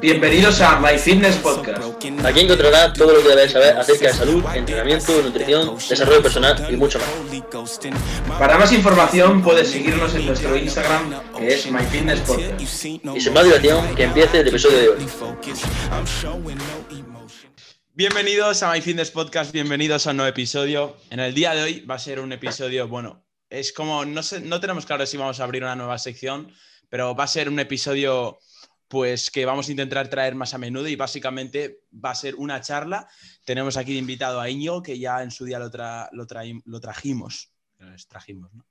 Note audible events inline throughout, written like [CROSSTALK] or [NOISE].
Bienvenidos a My Fitness Podcast. Aquí encontrarás todo lo que debes saber acerca de salud, entrenamiento, nutrición, desarrollo personal y mucho más. Para más información puedes seguirnos en nuestro Instagram que es My Fitness Podcast. Y sin más dilación, que empiece el episodio de hoy. Bienvenidos a My Fitness Podcast, bienvenidos a un nuevo episodio. En el día de hoy va a ser un episodio, bueno, es como, no, sé, no tenemos claro si vamos a abrir una nueva sección, pero va a ser un episodio pues que vamos a intentar traer más a menudo y básicamente va a ser una charla. Tenemos aquí de invitado a Iñigo, que ya en su día lo, tra lo, lo trajimos. trajimos, ¿no?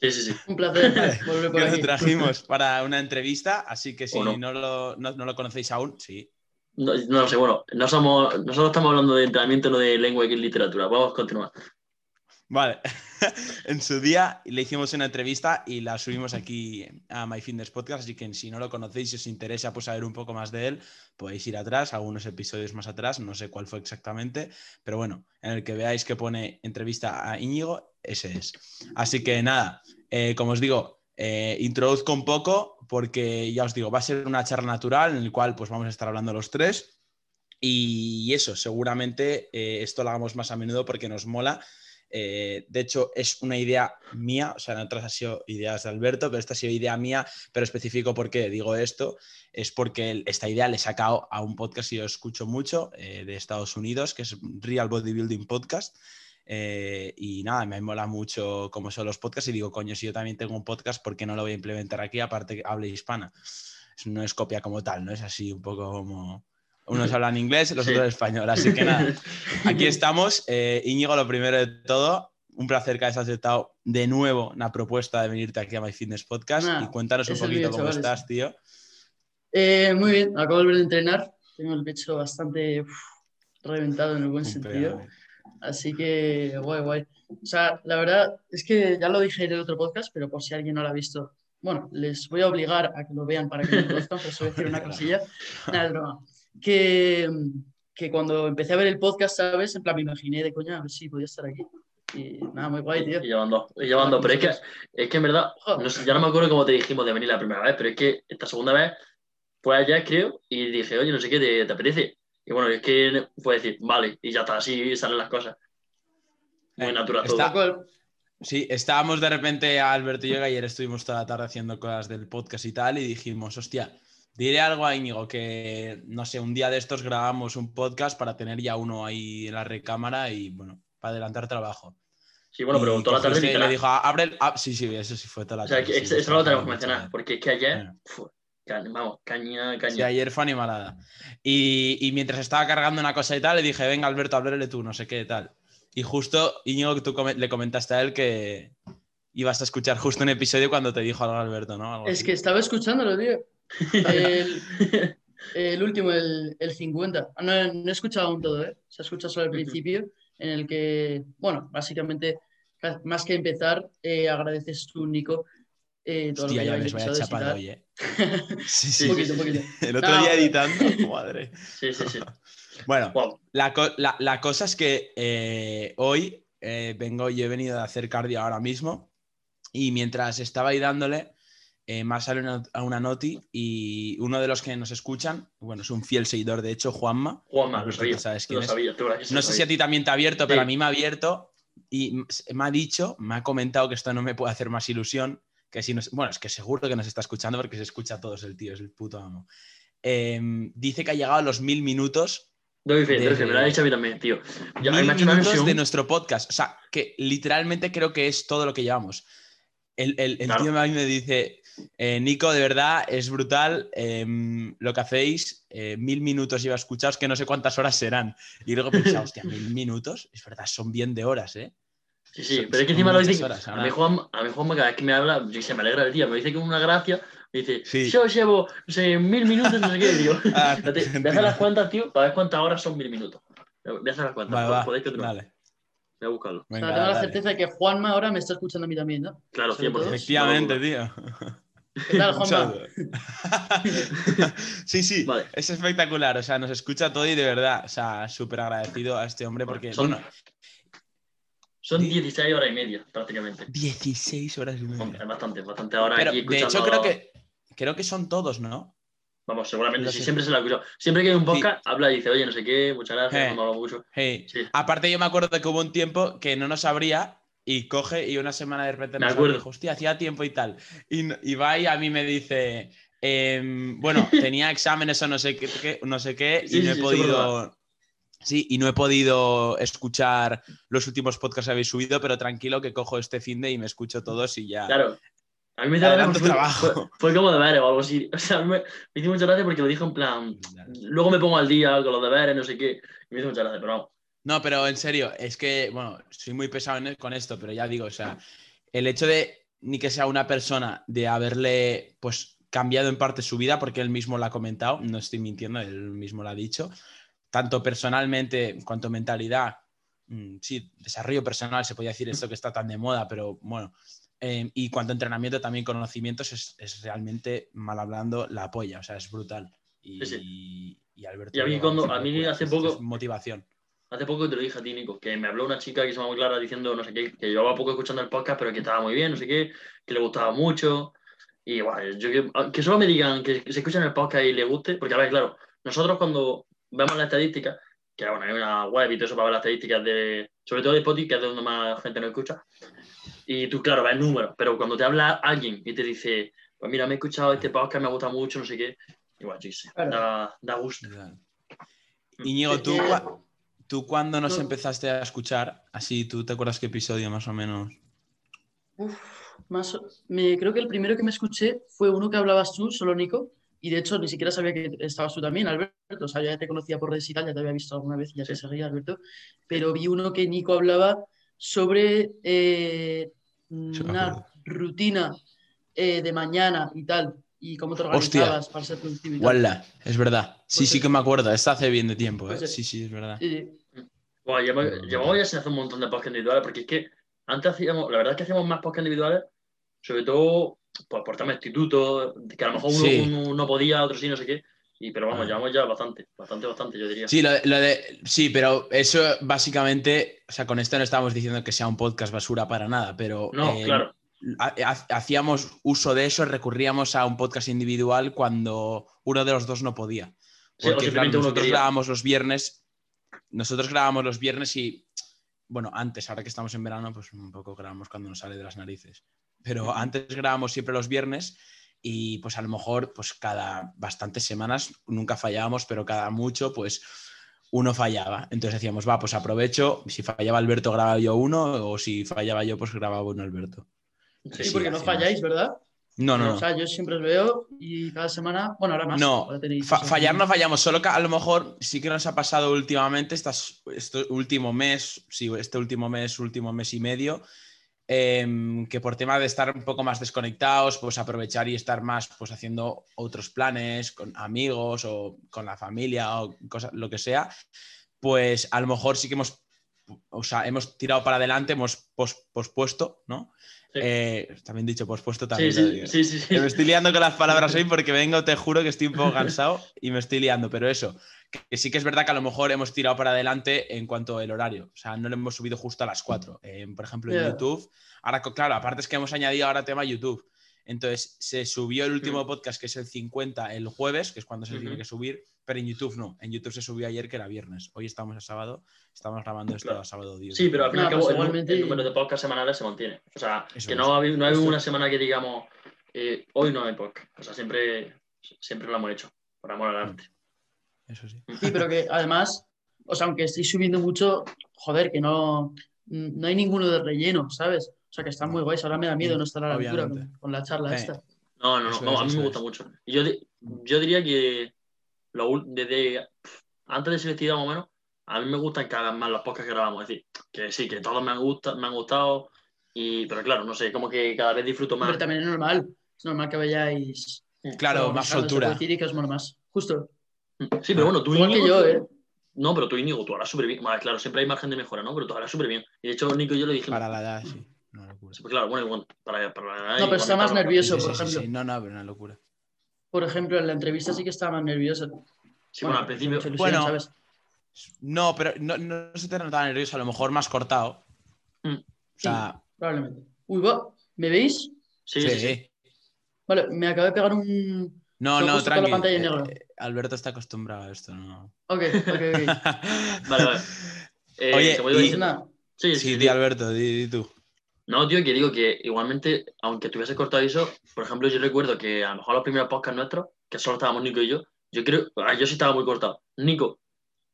Sí, sí, sí. Un placer [LAUGHS] volver por Lo trajimos para una entrevista, así que si no? No, lo, no, lo, conocéis aún, sí. No, no sé, bueno, no somos, nosotros estamos hablando de entrenamiento, no de lengua y literatura. Vamos a continuar. Vale, [LAUGHS] en su día le hicimos una entrevista y la subimos aquí a My Fitness Podcast, así que si no lo conocéis y os interesa pues saber un poco más de él, podéis ir atrás, algunos episodios más atrás, no sé cuál fue exactamente, pero bueno, en el que veáis que pone entrevista a Íñigo, ese es. Así que nada, eh, como os digo, eh, introduzco un poco porque ya os digo, va a ser una charla natural en el cual pues vamos a estar hablando los tres y eso, seguramente eh, esto lo hagamos más a menudo porque nos mola eh, de hecho, es una idea mía, o sea, en otras ha sido ideas de Alberto, pero esta ha sido idea mía, pero específico por qué digo esto, es porque esta idea le he sacado a un podcast que yo escucho mucho eh, de Estados Unidos, que es Real Bodybuilding Podcast. Eh, y nada, me mola mucho cómo son los podcasts y digo, coño, si yo también tengo un podcast, ¿por qué no lo voy a implementar aquí? Aparte que hable hispana. No es copia como tal, ¿no? Es así un poco como unos hablan inglés, los otros español. Así que nada, [LAUGHS] aquí estamos. Eh, Íñigo, lo primero de todo, un placer que hayas aceptado de nuevo una propuesta de venirte aquí a My Fitness Podcast y cuéntanos un poquito cómo estás, tío. Eh, muy bien, acabo de volver a entrenar. Tengo el pecho bastante reventado en el buen sentido. Así que guay, guay. O sea, la verdad es que ya lo dije en el otro podcast, pero por si alguien no lo ha visto, bueno, les voy a obligar a que lo vean para que lo conozcan, pues voy a decir una [LAUGHS] cosilla. Nada, es broma que, que cuando empecé a ver el podcast, ¿sabes? En plan, me imaginé de coña, a ver si podía estar aquí. Y nada, muy guay, tío. Y llevando, y llevando. pero es que, es que en verdad, no sé, ya no me acuerdo cómo te dijimos de venir la primera vez, pero es que esta segunda vez fue allá, creo, y dije, oye, no sé qué, ¿te, te apetece? Y bueno, es que fue decir, vale, y ya está, así salen las cosas. Muy eh, natural todo. Sí, estábamos de repente, Alberto y yo, ayer estuvimos toda la tarde haciendo cosas del podcast y tal, y dijimos, hostia, Diré algo a Íñigo, que no sé, un día de estos grabamos un podcast para tener ya uno ahí en la recámara y bueno, para adelantar trabajo. Sí, bueno, pero toda la tarde. Y le dijo, abre el. Ah, sí, sí, eso sí fue toda la tarde. O sea, que eso no lo tenemos que mencionar, porque es que ayer. vamos, caña, caña. Sí, ayer fue animalada. Y, y, mientras estaba cargando una cosa y tal, le dije, venga, Alberto, háblale tú, no sé qué tal. Y justo, Íñigo, tú le comentaste a él que ibas a escuchar justo un episodio cuando te dijo algo Alberto, ¿no? es que estaba escuchándolo, tío. [LAUGHS] El, último, el, el 50. Ah, no, he escuchado aún todo, ¿eh? Se escucha solo el principio, en el que, bueno, básicamente, más que empezar, eh, agradeces tú, Nico. Eh, todo Hostia, ya ves, vaya chapada hoy, ¿eh? [LAUGHS] Sí, sí. Poquito, poquito. El otro día editando, [LAUGHS] madre. Sí, sí, sí. Bueno, la, la, la, cosa es que eh, hoy vengo, yo he venido a hacer cardio ahora mismo y mientras estaba ahí dándole, eh, más sale a una noti y uno de los que nos escuchan, bueno, es un fiel seguidor, de hecho, Juanma. Juanma, lo sabía, sabes quién es. no sé si a ti también te ha abierto, pero a mí me ha abierto y me ha dicho, me ha comentado que esto no me puede hacer más ilusión, que si nos, bueno, es que seguro que nos está escuchando porque se escucha a todos el tío, es el puto amo. Em, dice que ha llegado a los mil minutos no, dice, de, me lo ha dicho a mí también, tío. mil minutos de nuestro podcast. O sea, que literalmente creo que es todo lo que llevamos. El, el, el tío a mí me dice, eh, Nico, de verdad, es brutal em, lo que hacéis. Eh, mil minutos lleva escuchados, que no sé cuántas horas serán. Y luego pensaba, hostia, mil minutos, es verdad, son bien de horas, ¿eh? Sí, sí, pero es que encima lo dice. a, mí Juan, a mí Juan, cada vez que me habla, yo se me alegra el día, me dice que una gracia, me dice, yo llevo no sé, mil minutos, no sé qué. [LAUGHS] [LAUGHS] Ah, voy a hacer las cuentas, tío, para ver cuántas horas son mil minutos. Voy a hacer las cuentas, vale, va, podéis que Vale. Voy a buscarlo. Venga, o sea, tengo la certeza de que Juanma ahora me está escuchando a mí también, ¿no? Claro, 100%. Efectivamente, tío. ¿Qué tal, [LAUGHS] Juanma? [LAUGHS] sí, sí, es espectacular. O sea, nos escucha todo y de verdad, o sea, súper agradecido a este hombre porque, son, bueno, son 16 horas y media, prácticamente. 16 horas y media. Es bastante, bastante ahora Pero, De hecho, creo que, creo que son todos, ¿no? Vamos, seguramente, sí, siempre se la escuchado. Siempre que hay un podcast, habla y dice, oye, no sé qué, muchas gracias, me mucho. Aparte, yo me acuerdo que hubo un tiempo que no nos abría y coge y una semana de repente me acuerdo. dijo, hostia, hacía tiempo y tal. Y, y va y a mí me dice, em, bueno, [LAUGHS] tenía exámenes o no sé qué, no sé qué y no he podido... Sí, y no he podido escuchar los últimos podcasts que habéis subido, pero tranquilo que cojo este fin de y me escucho todos y ya. Claro. A mí me hizo gracia trabajo. Fue, como deberes o algo así. [LAUGHS] O sea, me, me hizo mucha gracia porque lo dijo en plan. Luego me pongo al día con los deberes, no sé qué. Y me hizo mucha gracia, pero vamos. No, pero en serio, es que, bueno, soy muy pesado con esto, pero ya digo, o sea, el hecho de ni que sea una persona de haberle, pues, cambiado en parte su vida, porque él mismo lo ha comentado, no estoy mintiendo, él mismo lo ha dicho, tanto personalmente en cuanto mentalidad, mm, sí, desarrollo personal, se podría decir esto que está tan de moda, pero bueno, em, y cuanto entrenamiento, también conocimientos, es, realmente, mal hablando, la apoya, o sea, es brutal. Y, y Alberto. Y a mí, cuando, a mí hace poco. motivación. Hace poco te lo dije a ti, Nico, que me habló una chica que se llama muy clara diciendo, no sé qué, que llevaba poco escuchando el podcast, pero que estaba muy bien, no sé qué, que le gustaba mucho. Y bueno, yo que, que solo me digan que se escuchan el podcast y le guste, porque a ver, claro, nosotros cuando vemos la estadística, que bueno, hay una web y todo eso para ver las estadísticas de, sobre todo de Spotify, que es donde más gente nos escucha, y tú, claro, ves números, pero cuando te habla alguien y te dice, pues mira, me he escuchado este podcast, me ha gustado mucho, no sé qué, igual, sí, da, da gusto. Iñigo, tú, ¿tú cuándo nos empezaste a escuchar? Así, ¿tú te acuerdas qué episodio más o menos? Uf, más, me, creo que el primero que me escuché fue uno que hablabas tú, solo Nico, y de hecho, ni siquiera sabía que estabas tú también, Alberto. O sea, ya te conocía por redes y tal, ya te había visto alguna vez y ya te seguía, Alberto. Pero vi uno que Nico hablaba sobre eh, una rutina eh, de mañana y tal. Y cómo te organizabas para ser productivo. Walla, es verdad. Sí, pues sí que me acuerdo. Esto hace bien de tiempo. ¿eh? Pues sí, sí, es verdad. llevamos ya sin hacer un montón de podcasts individuales porque es que antes hacíamos, la verdad es que hacíamos más podcasts individuales, sobre todo pues por tema de instituto, que a lo mejor uno, no podía, otro sí, no sé qué. Y, pero vamos, ah. llevamos ya bastante, bastante, bastante, yo diría. Sí, lo, de, sí, pero eso básicamente, o sea, con esto no estamos diciendo que sea un podcast basura para nada, pero. No, eh, claro. Hacíamos uso de eso, recurríamos a un podcast individual cuando uno de los dos no podía. Porque nosotros grabamos los viernes, nosotros grabamos los viernes y, bueno, antes, ahora que estamos en verano, pues un poco grabamos cuando nos sale de las narices pero antes grabábamos siempre los viernes y pues a lo mejor pues cada bastantes semanas nunca fallábamos, pero cada mucho pues uno fallaba. Entonces decíamos, va, pues aprovecho, si fallaba Alberto grababa yo uno o si fallaba yo pues grababa uno Alberto. Sí, porque no falláis, ¿verdad? No, no, O sea, yo siempre os veo y cada semana, bueno, ahora más. No, fallar no fallamos, solo que a lo mejor sí que nos ha pasado últimamente, este último mes, sí, este último mes, último mes y medio, Em, que por tema de estar un poco más desconectados, pues aprovechar y estar más pues haciendo otros planes con amigos o con la familia o cosa, lo que sea, pues a lo mejor sí que hemos, o sea, hemos tirado para adelante, hemos pospuesto, ¿no? Eh, también dicho pospuesto también. Sí, sí, sí, Me estoy liando con las palabras hoy porque vengo, te juro que estoy un poco [LAUGHS] cansado y me estoy liando, pero eso, que sí que es verdad que a lo mejor hemos tirado para adelante en cuanto al horario. O sea, no lo hemos subido justo a las 4. por ejemplo, en YouTube. Ahora, claro, aparte es que hemos añadido ahora tema YouTube. Entonces, se subió el último mm. podcast, que es el 50, el jueves, que es cuando se tiene que subir, pero en YouTube no. En YouTube se subió ayer, que era viernes. Hoy estamos a sábado, estamos grabando esto a sábado 10. Sí, pero al fin y al cabo, el, número de podcasts semanales se mantiene. O sea, que no, hay, no hay una semana que digamos, eh, hoy no hay podcast. O sea, siempre, siempre lo hemos hecho, por amor al arte. Eso sí. Sí, pero que además, o sea, aunque estoy subiendo mucho, joder, que no, no hay ninguno de relleno, ¿sabes? O sea, que están muy guays. Ahora me da miedo no estar a la altura con, la charla esta. No, no, no, a mí me gusta mucho. Yo, yo diría que lo, desde antes de ser más o menos, a mí me gustan que hagan más los podcasts que grabamos. Es decir, que sí, que todos me han, gustado, me han gustado, y, pero claro, no sé, como que cada vez disfruto más. Pero también es normal, es normal que vayáis. Claro, más soltura. Y que os más. Justo. Sí, pero bueno, tú Igual que yo, ¿eh? No, pero tú, Íñigo, tú harás súper bien. Vale, claro, siempre hay margen de mejora, ¿no? Pero tú harás súper bien. Y de hecho, Nico y yo le dije. Para la edad, sí. Una locura. Sí, pues claro, bueno, igual. Para, para la. No, pero está más nervioso, por ejemplo. Sí, no, no, pero una locura. Por ejemplo, en la entrevista sí que estaba más nervioso. Sí, bueno, al principio. bueno, ¿sabes? No, pero no, no, se te nota nervioso, a lo mejor más cortado. Mm. O sea. probablemente. Uy, va. ¿me veis? Sí, sí, sí, Vale, me acabo de pegar un No, Lo no, la tranqui. pantalla en eh, negro. eh, Alberto está acostumbrado a esto, ¿no? Ok, ok, ok. [LAUGHS] Vale, vale. [LAUGHS] Eh, Oye, y- diciendo- Nada. Sí, sí, Sí, sí. di Alberto, di, di tú. No, tío, que digo que igualmente, aunque tuviese cortado eso, por ejemplo, yo recuerdo que a lo mejor los primeros podcasts nuestros, que solo estábamos Nico y yo, yo creo, ah, yo sí estaba muy cortado. Nico,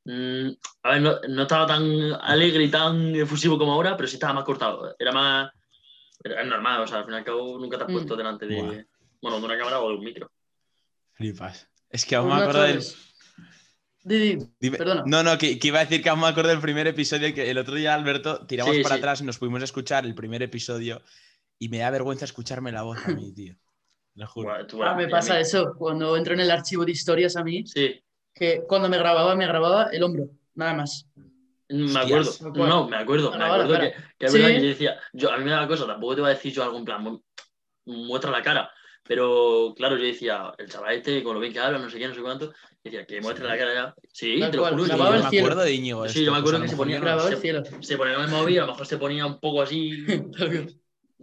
mm, a ver, no, no estaba tan alegre y tan efusivo como ahora, pero sí estaba más cortado. Era más. Era, es normal, o sea, al fin y al cabo nunca te has Mm. puesto delante de. Bueno, de una cámara o de un micro. Flipas. Es que aún me acuerdo del. Chavales. Di, di, Dime- Perdona. No, no, que, que iba a decir que aún me acuerdo del primer episodio que el otro día, Alberto, tiramos Sí, para sí. atrás y nos pudimos escuchar el primer episodio y me da vergüenza escucharme la voz a mí, [COUGHS] tío. Lo juro. Buah, tú, Ah, a me mí- pasa eso. Cuando entro en el archivo de historias a mí, Sí, que cuando me grababa, me grababa el hombro, nada más. me Hostias. acuerdo. Acuerdo. No, me acuerdo. Me la acuerdo que, que es Sí. verdad que yo decía, yo, a mí me da cosa, tampoco te voy a decir yo algo en plan, mu- muestra la cara. Pero claro, yo decía, el chaval este, con lo bien que habla, no sé qué, no sé cuánto, decía, que muestre la cara ya. Sí, Tal te lo cual, juro. Sí, que grababa yo el me cielo. acuerdo de Íñigo. Sí, esto, yo me acuerdo que se ponía- Grababa el cielo. se ponía en el móvil, a lo mejor se ponía un poco así.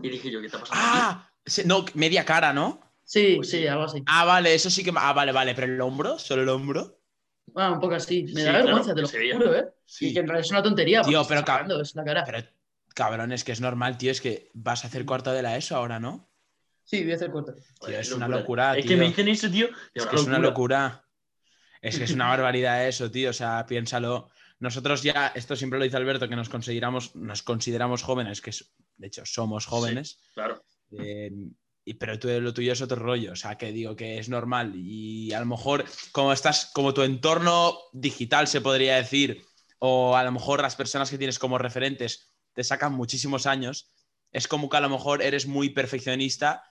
Y dije yo, ¿qué está pasando? Ah, no, media cara, ¿no? Sí, Pues sí, sí. algo así. Ah, vale, eso sí que. Ah, vale, vale, pero el hombro, solo el hombro. Ah, un poco así. Me Sí, da claro, vergüenza, te lo se veía. juro, ¿eh? Sí. Y que en realidad es una tontería. Tío, porque pero hablando, es la cara. Pero, cabrón, es que es normal, tío, es que vas a hacer cuarto de la ESO ahora, ¿no? Sí, voy a hacer corto. Tío, es una locura, Es tío. que me dicen eso, tío. Es que es una locura. Es que es una barbaridad eso, tío. O sea, piénsalo. Nosotros ya, esto siempre lo dice Alberto, que nos consideramos, nos consideramos jóvenes, que es- de hecho somos jóvenes. Claro. Eh, y, pero tú, lo tuyo es otro rollo. O sea, que digo que es normal. Y a lo mejor, como estás, como tu entorno digital se podría decir, o a lo mejor las personas que tienes como referentes te sacan muchísimos años, es como que a lo mejor eres muy perfeccionista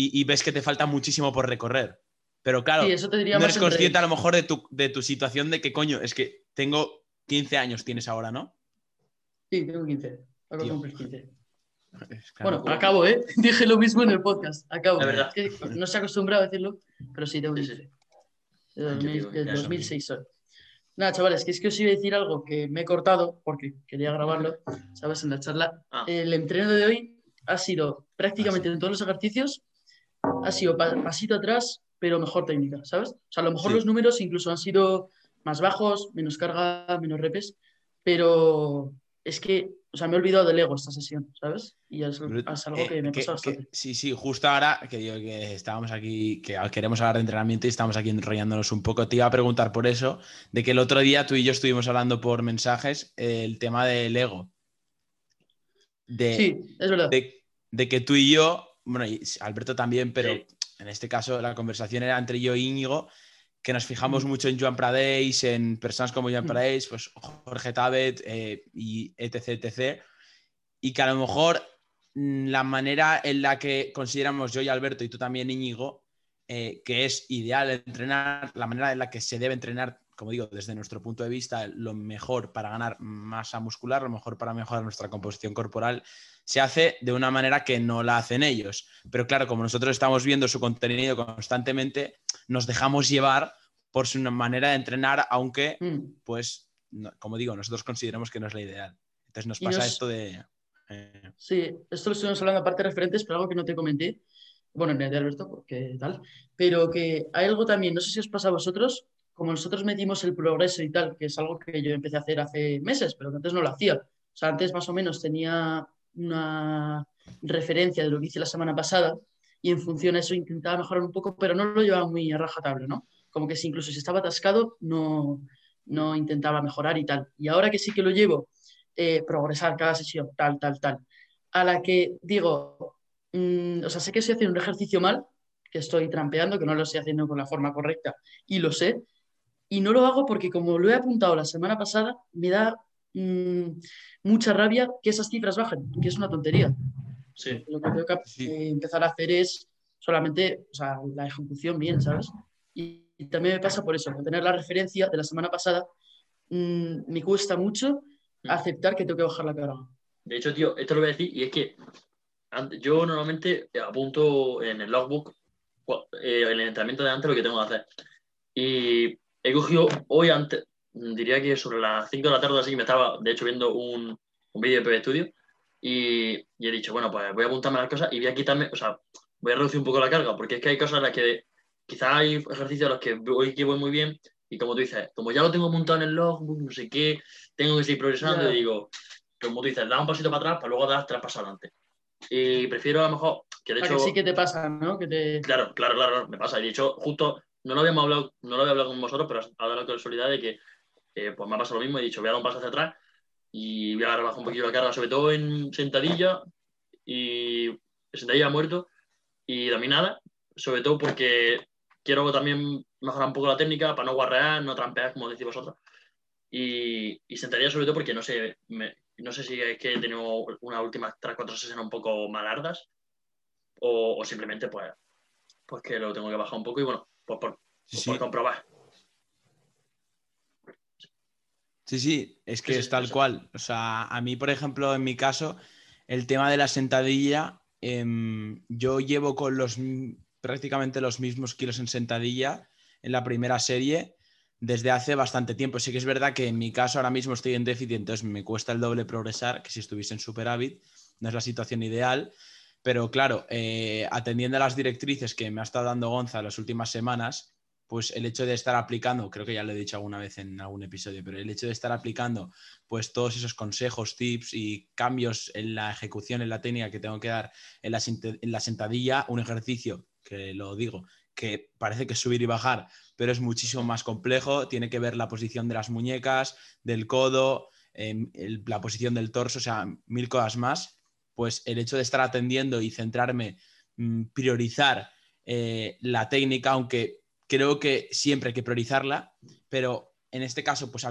y, y ves que te falta muchísimo por recorrer. Pero claro, Sí, eso te diría no eres en consciente a lo mejor de tu, de tu situación de que coño, es que tengo 15 años, tienes ahora, ¿no? Sí, tengo 15. Acabo de Tío. cumplir 15. Es que Bueno, acabo, ¿eh? [LAUGHS] Dije lo mismo en el podcast. Acabo. La verdad. Es que no se acostumbrado a decirlo, pero sí tengo Sí, 15. sí. De Yo 2000 digo, del ya es lo 2006 soy. Nada, chavales, que es que os iba a decir algo que me he cortado porque quería grabarlo, ¿sabes? En la charla. Ah. El entreno de hoy ha sido prácticamente en todos los ejercicios, ha sido pa- pasito atrás, pero mejor técnica, ¿sabes? O sea, a lo mejor Sí. los números incluso han sido más bajos, menos carga, menos repes, pero es que, o sea, me he olvidado del ego esta sesión, ¿sabes? Y es, es algo eh, que me que- pasa que- bastante. sí, sí, justo ahora que digo que estábamos aquí, que queremos hablar de entrenamiento y estamos aquí enrollándonos un poco, te iba a preguntar por eso, de que el otro día tú y yo estuvimos hablando por mensajes eh, el tema del ego. De, Sí, es verdad. de, de que tú y yo, bueno, y Alberto también, pero Sí. en este caso la conversación era entre yo y Íñigo, que nos fijamos Mm. mucho en Joan Pradeix, en personas como Joan Mm. Pues Jorge Tabet eh, y etc, etc. Y que a lo mejor mm, la manera en la que consideramos yo y Alberto y tú también Íñigo, eh, que es ideal entrenar, la manera en la que se debe entrenar, como digo, desde nuestro punto de vista, lo mejor para ganar masa muscular, lo mejor para mejorar nuestra composición corporal, se hace de una manera que no la hacen ellos. Pero claro, como nosotros estamos viendo su contenido constantemente, nos dejamos llevar por su manera de entrenar, aunque, Mm. pues, no- como digo, nosotros consideramos que no es la ideal. Entonces nos pasa nos- esto de... eh, Sí, esto lo estuvimos hablando aparte de referentes, pero algo que no te comenté, bueno, en el de Alberto, porque tal, pero que hay algo también, no sé si os pasa a vosotros, como nosotros medimos el progreso y tal, que es algo que yo empecé a hacer hace meses, pero que antes no lo hacía. O sea, antes más o menos tenía una referencia de lo que hice la semana pasada y en función a eso intentaba mejorar un poco, pero no lo llevaba muy a rajatabla, ¿no? Como que si incluso si estaba atascado, no, no intentaba mejorar y tal. Y ahora que sí que lo llevo, eh, progresar cada sesión, tal, tal, tal, a la que digo, mm, o sea, sé que estoy haciendo un ejercicio mal, que estoy trampeando, que no lo estoy haciendo con la forma correcta y lo sé, y no lo hago porque como lo he apuntado la semana pasada, me da mm, mucha rabia que esas cifras bajen, que es una tontería. Sí. Lo que tengo que Sí. eh, empezar a hacer es solamente o sea, la ejecución bien, ¿sabes? Y, y también me pasa por eso, por tener la referencia de la semana pasada, mm, me cuesta mucho Mm. aceptar que tengo que bajar la carga. De hecho, tío, esto lo voy a decir y es que yo normalmente apunto en el logbook eh, el entrenamiento de antes lo que tengo que hacer. Y he cogido hoy antes, diría que sobre las 5 de la tarde así, que me estaba de hecho viendo un, un vídeo de PB Studio y, y he dicho, bueno, pues voy a apuntarme las cosas y voy a quitarme, o sea, voy a reducir un poco la carga porque es que hay cosas en las que quizás hay ejercicios a los que voy, que voy muy bien y como tú dices, como ya lo tengo montado en el logbook, no sé qué, tengo que seguir progresando y digo, como tú dices, da un pasito para atrás para luego dar tres pasos adelante. Y prefiero a lo mejor que de hecho... Que sí que te pasa, ¿no? Claro, claro, claro, me pasa. Y de hecho, justo, no lo habíamos hablado, no lo había hablado con vosotros, pero ha dado la casualidad de que eh, pues me ha pasado lo mismo. He dicho, voy a dar un paso hacia atrás y voy a bajar un poquito la carga, sobre todo en sentadilla y sentadilla muerto y nada sobre todo porque quiero también mejorar un poco la técnica para no guarrear, no trampear, como decís vosotros. Y, y sentadilla sobre todo porque no sé, no sé si es que he tenido unas últimas 3-4 sesiones un poco malardas o, o, simplemente pues, pues que lo tengo que bajar un poco y bueno, pues por, por comprobar. Sí, sí, es que es tal cual. O sea, a mí, por ejemplo, en mi caso, el tema de la sentadilla, em, yo llevo con los prácticamente los mismos kilos en sentadilla en la primera serie desde hace bastante tiempo. Sí que es verdad que en mi caso ahora mismo estoy en déficit, entonces me cuesta el doble progresar que si estuviese en superávit. No es la situación ideal, pero claro, eh, atendiendo a las directrices que me ha estado dando Gonza las últimas semanas, pues el hecho de estar aplicando, creo que ya lo he dicho alguna vez en algún episodio, pero el hecho de estar aplicando pues todos esos consejos, tips y cambios en la ejecución, en la técnica que tengo que dar en la, en la sentadilla, un ejercicio que lo digo, que parece que es subir y bajar, pero es muchísimo más complejo, tiene que ver la posición de las muñecas, del codo, em, la posición del torso, o sea, mil cosas más, pues el hecho de estar atendiendo y centrarme, mm, priorizar eh, la técnica, aunque creo que siempre hay que priorizarla, pero en este caso pues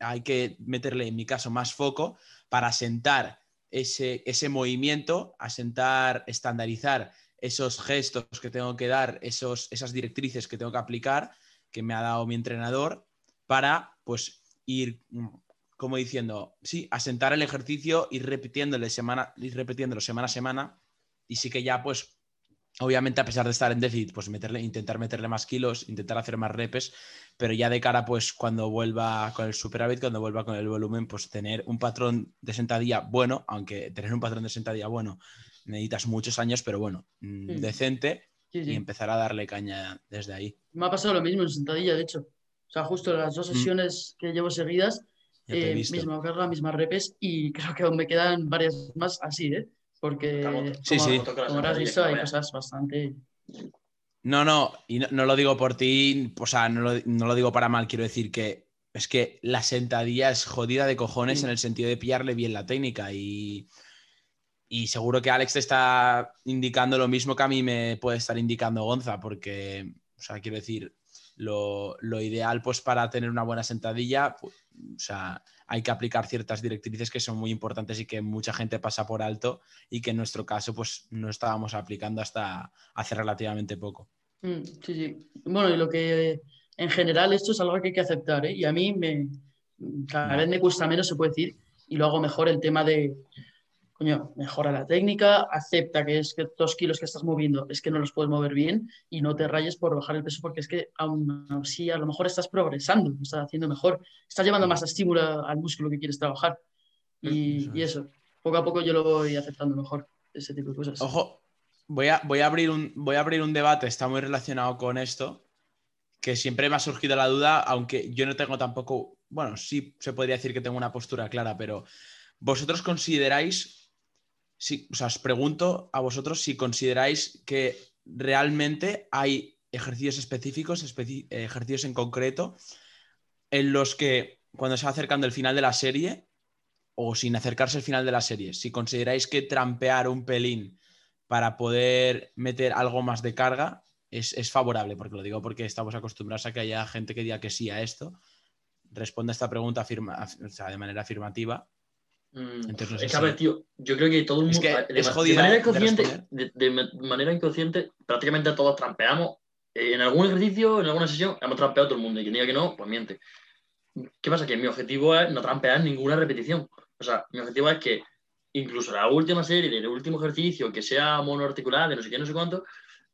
hay que meterle, en mi caso, más foco para asentar ese, ese movimiento, asentar, estandarizar esos gestos que tengo que dar, esos, esas directrices que tengo que aplicar, que me ha dado mi entrenador, para pues ir, como diciendo, sí, asentar el ejercicio, y repitiéndole semana, ir repitiéndolo semana a semana, y sí que ya pues obviamente a pesar de estar en déficit, pues meterle, intentar meterle más kilos, intentar hacer más repes, pero ya de cara, pues cuando vuelva con el superávit, cuando vuelva con el volumen, pues tener un patrón de sentadilla bueno, aunque tener un patrón de sentadilla bueno necesitas muchos años, pero bueno, mm, decente y empezar a darle caña desde ahí. Me ha pasado lo mismo en sentadilla, de hecho. O sea, justo las dos mm. sesiones que llevo seguidas, eh, misma carga, mismas repes, y [LAUGHS] creo que aún me quedan varias más así, ¿eh? Porque sí, sí. como has visto hay cosas bastante... No, no, y no, lo digo por ti, o sea, no lo, digo para mal, quiero decir que es que la sentadilla es jodida de cojones en el sentido de pillarle bien la técnica y, y seguro que Alex te está indicando lo mismo que a mí me puede estar indicando Gonza, porque, o sea, quiero decir, lo, ideal pues para tener una buena sentadilla, pues, o sea, hay que aplicar ciertas directrices que son muy importantes y que mucha gente pasa por alto y que en nuestro caso pues no estábamos aplicando hasta hace relativamente poco. Mm, sí, sí. Bueno, y lo que en general esto es algo que hay que aceptar ¿eh? y a mí me, cada vez me cuesta menos, se puede decir, y lo hago mejor el tema de, coño, mejora la técnica, acepta que es que dos kilos que estás moviendo es que no los puedes mover bien y no te rayes por bajar el peso porque es que aún así a lo mejor estás progresando, estás haciendo mejor, estás llevando más estímulo al músculo que quieres trabajar. Y eso, poco a poco yo lo voy aceptando mejor, ese tipo de cosas. Ojo, voy a, voy a, abrir, un, voy a abrir un debate, está muy relacionado con esto, que siempre me ha surgido la duda, aunque yo no tengo tampoco, bueno, sí se podría decir que tengo una postura clara, pero ¿vosotros consideráis si, os pregunto a vosotros si consideráis que realmente hay ejercicios específicos, ejercicios en concreto, en los que cuando se va acercando el final de la serie, o sin acercarse al final de la serie, si consideráis que trampear un pelín para poder meter algo más de carga es, favorable, porque lo digo porque estamos acostumbrados a que haya gente que diga que sí a esto. Responde esta pregunta de manera afirmativa Mm, es que, a ver, tío, yo creo que todo el mundo. de, manera inconsciente, de, manera inconsciente, prácticamente todos trampeamos. Eh, en algún ejercicio, en alguna sesión, hemos trampeado todo el mundo. Y quien diga que no, pues miente. ¿Qué pasa? Que mi objetivo es no trampear ninguna repetición. O sea, mi objetivo es que incluso la última serie, del último ejercicio, que sea monoarticular, de no sé qué, no sé cuánto,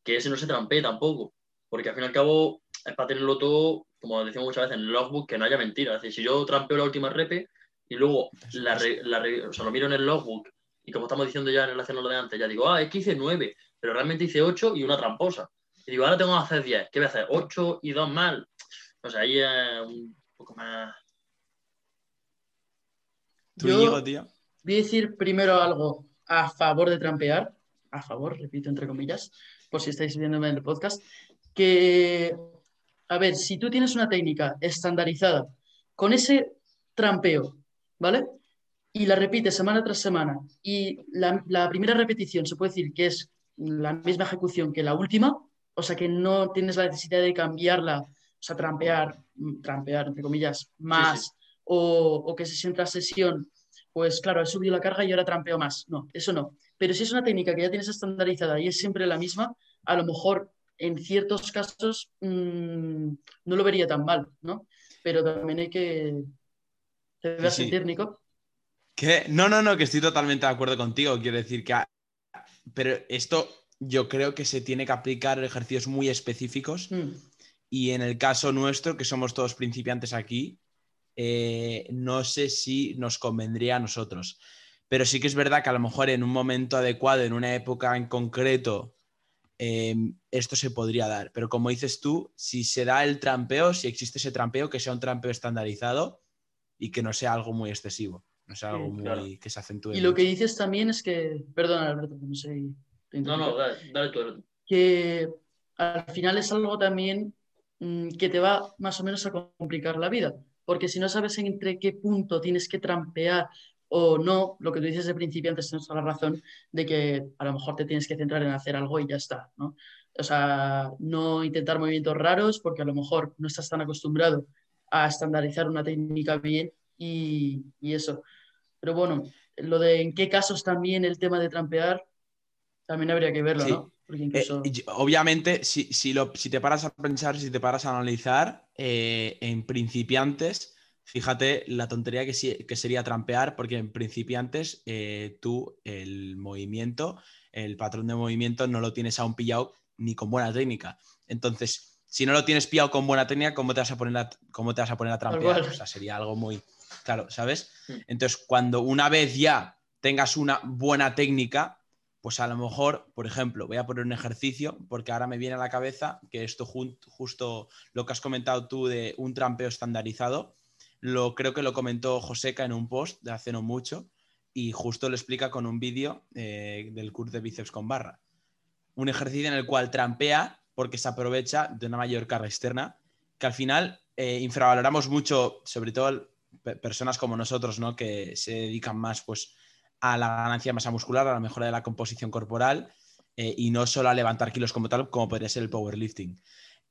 que ese no se trampee tampoco. Porque al fin y al cabo es para tenerlo todo, como decimos muchas veces, en el logbook, que no haya mentira. Es decir, si yo trampeo la última repe, y luego la, lo miro en el logbook y como estamos diciendo ya en relación a lo de antes, ya digo, ah, es que hice 9, pero realmente hice 8 y una tramposa. Y digo, ahora tengo que hacer 10. ¿Qué voy a hacer? 8 y 2 mal. O sea, ahí es un poco más. ¿Tú, Yo tío? Voy a decir primero algo a favor de trampear. A favor, repito, entre comillas, por si estáis viéndome en el podcast. Que, a ver, si tú tienes una técnica estandarizada con ese trampeo, ¿vale? Y la repites semana tras semana y la, la primera repetición se puede decir que es la misma ejecución que la última, o sea que no tienes la necesidad de cambiarla, o sea, trampear, mm, trampear, entre comillas, más, O, que se sienta sesión, pues claro, he subido la carga y ahora trampeo más. No, eso no. Pero si es una técnica que ya tienes estandarizada y es siempre la misma, a lo mejor en ciertos casos mm, no lo vería tan mal, ¿no? Pero también hay que... ¿Te debe sí, sentir, Nico? No, no, no, que estoy totalmente de acuerdo contigo. Quiero decir que... Pero esto yo creo que se tiene que aplicar ejercicios muy específicos. Mm. Y en el caso nuestro, que somos todos principiantes aquí, eh, no sé si nos convendría a nosotros. Pero sí que es verdad que a lo mejor en un momento adecuado, en una época en concreto, em, esto se podría dar. Pero como dices tú, si se da el trampeo, si existe ese trampeo, que sea un trampeo estandarizado y que no sea algo muy excesivo. No sea algo muy que se acentúe. Y lo que dices también es que, perdona Alberto, no sé no, no, dale, tú. Que al final es algo también mm, que te va más o menos a complicar la vida, porque si no sabes entre qué punto tienes que trampear o no, lo que tú dices de principio, antes tienes toda la razón de que a lo mejor te tienes que centrar en hacer algo y ya está, ¿no? O sea, no intentar movimientos raros porque a lo mejor no estás tan acostumbrado a estandarizar una técnica bien y, y eso. Pero bueno, lo de en qué casos también el tema de trampear, también habría que verlo, ¿no? Eh, obviamente, si, si, lo, si, te paras a pensar, si te paras a analizar, eh, en principiantes, fíjate la tontería que, que sería trampear, porque en principiantes eh, tú el movimiento, el patrón de movimiento no lo tienes aún pillado ni con buena técnica. Entonces, si no lo tienes pillado con buena técnica, ¿cómo te vas a poner a, cómo te vas a, poner a trampear? O sea, sería algo muy... Claro, ¿sabes? Entonces, cuando una vez ya tengas una buena técnica, pues a lo mejor, por ejemplo, voy a poner un ejercicio, porque ahora me viene a la cabeza que esto justo lo que has comentado tú de un trampeo estandarizado, lo creo que lo comentó Joseca en un post de hace no mucho y justo lo explica con un vídeo eh, del curso de bíceps con barra. Un ejercicio en el cual trampea porque se aprovecha de una mayor carga externa, que al final eh, infravaloramos mucho, sobre todo personas como nosotros, ¿no? que se dedican más pues, a la ganancia de masa muscular, a la mejora de la composición corporal eh, y no solo a levantar kilos como tal, como podría ser el powerlifting.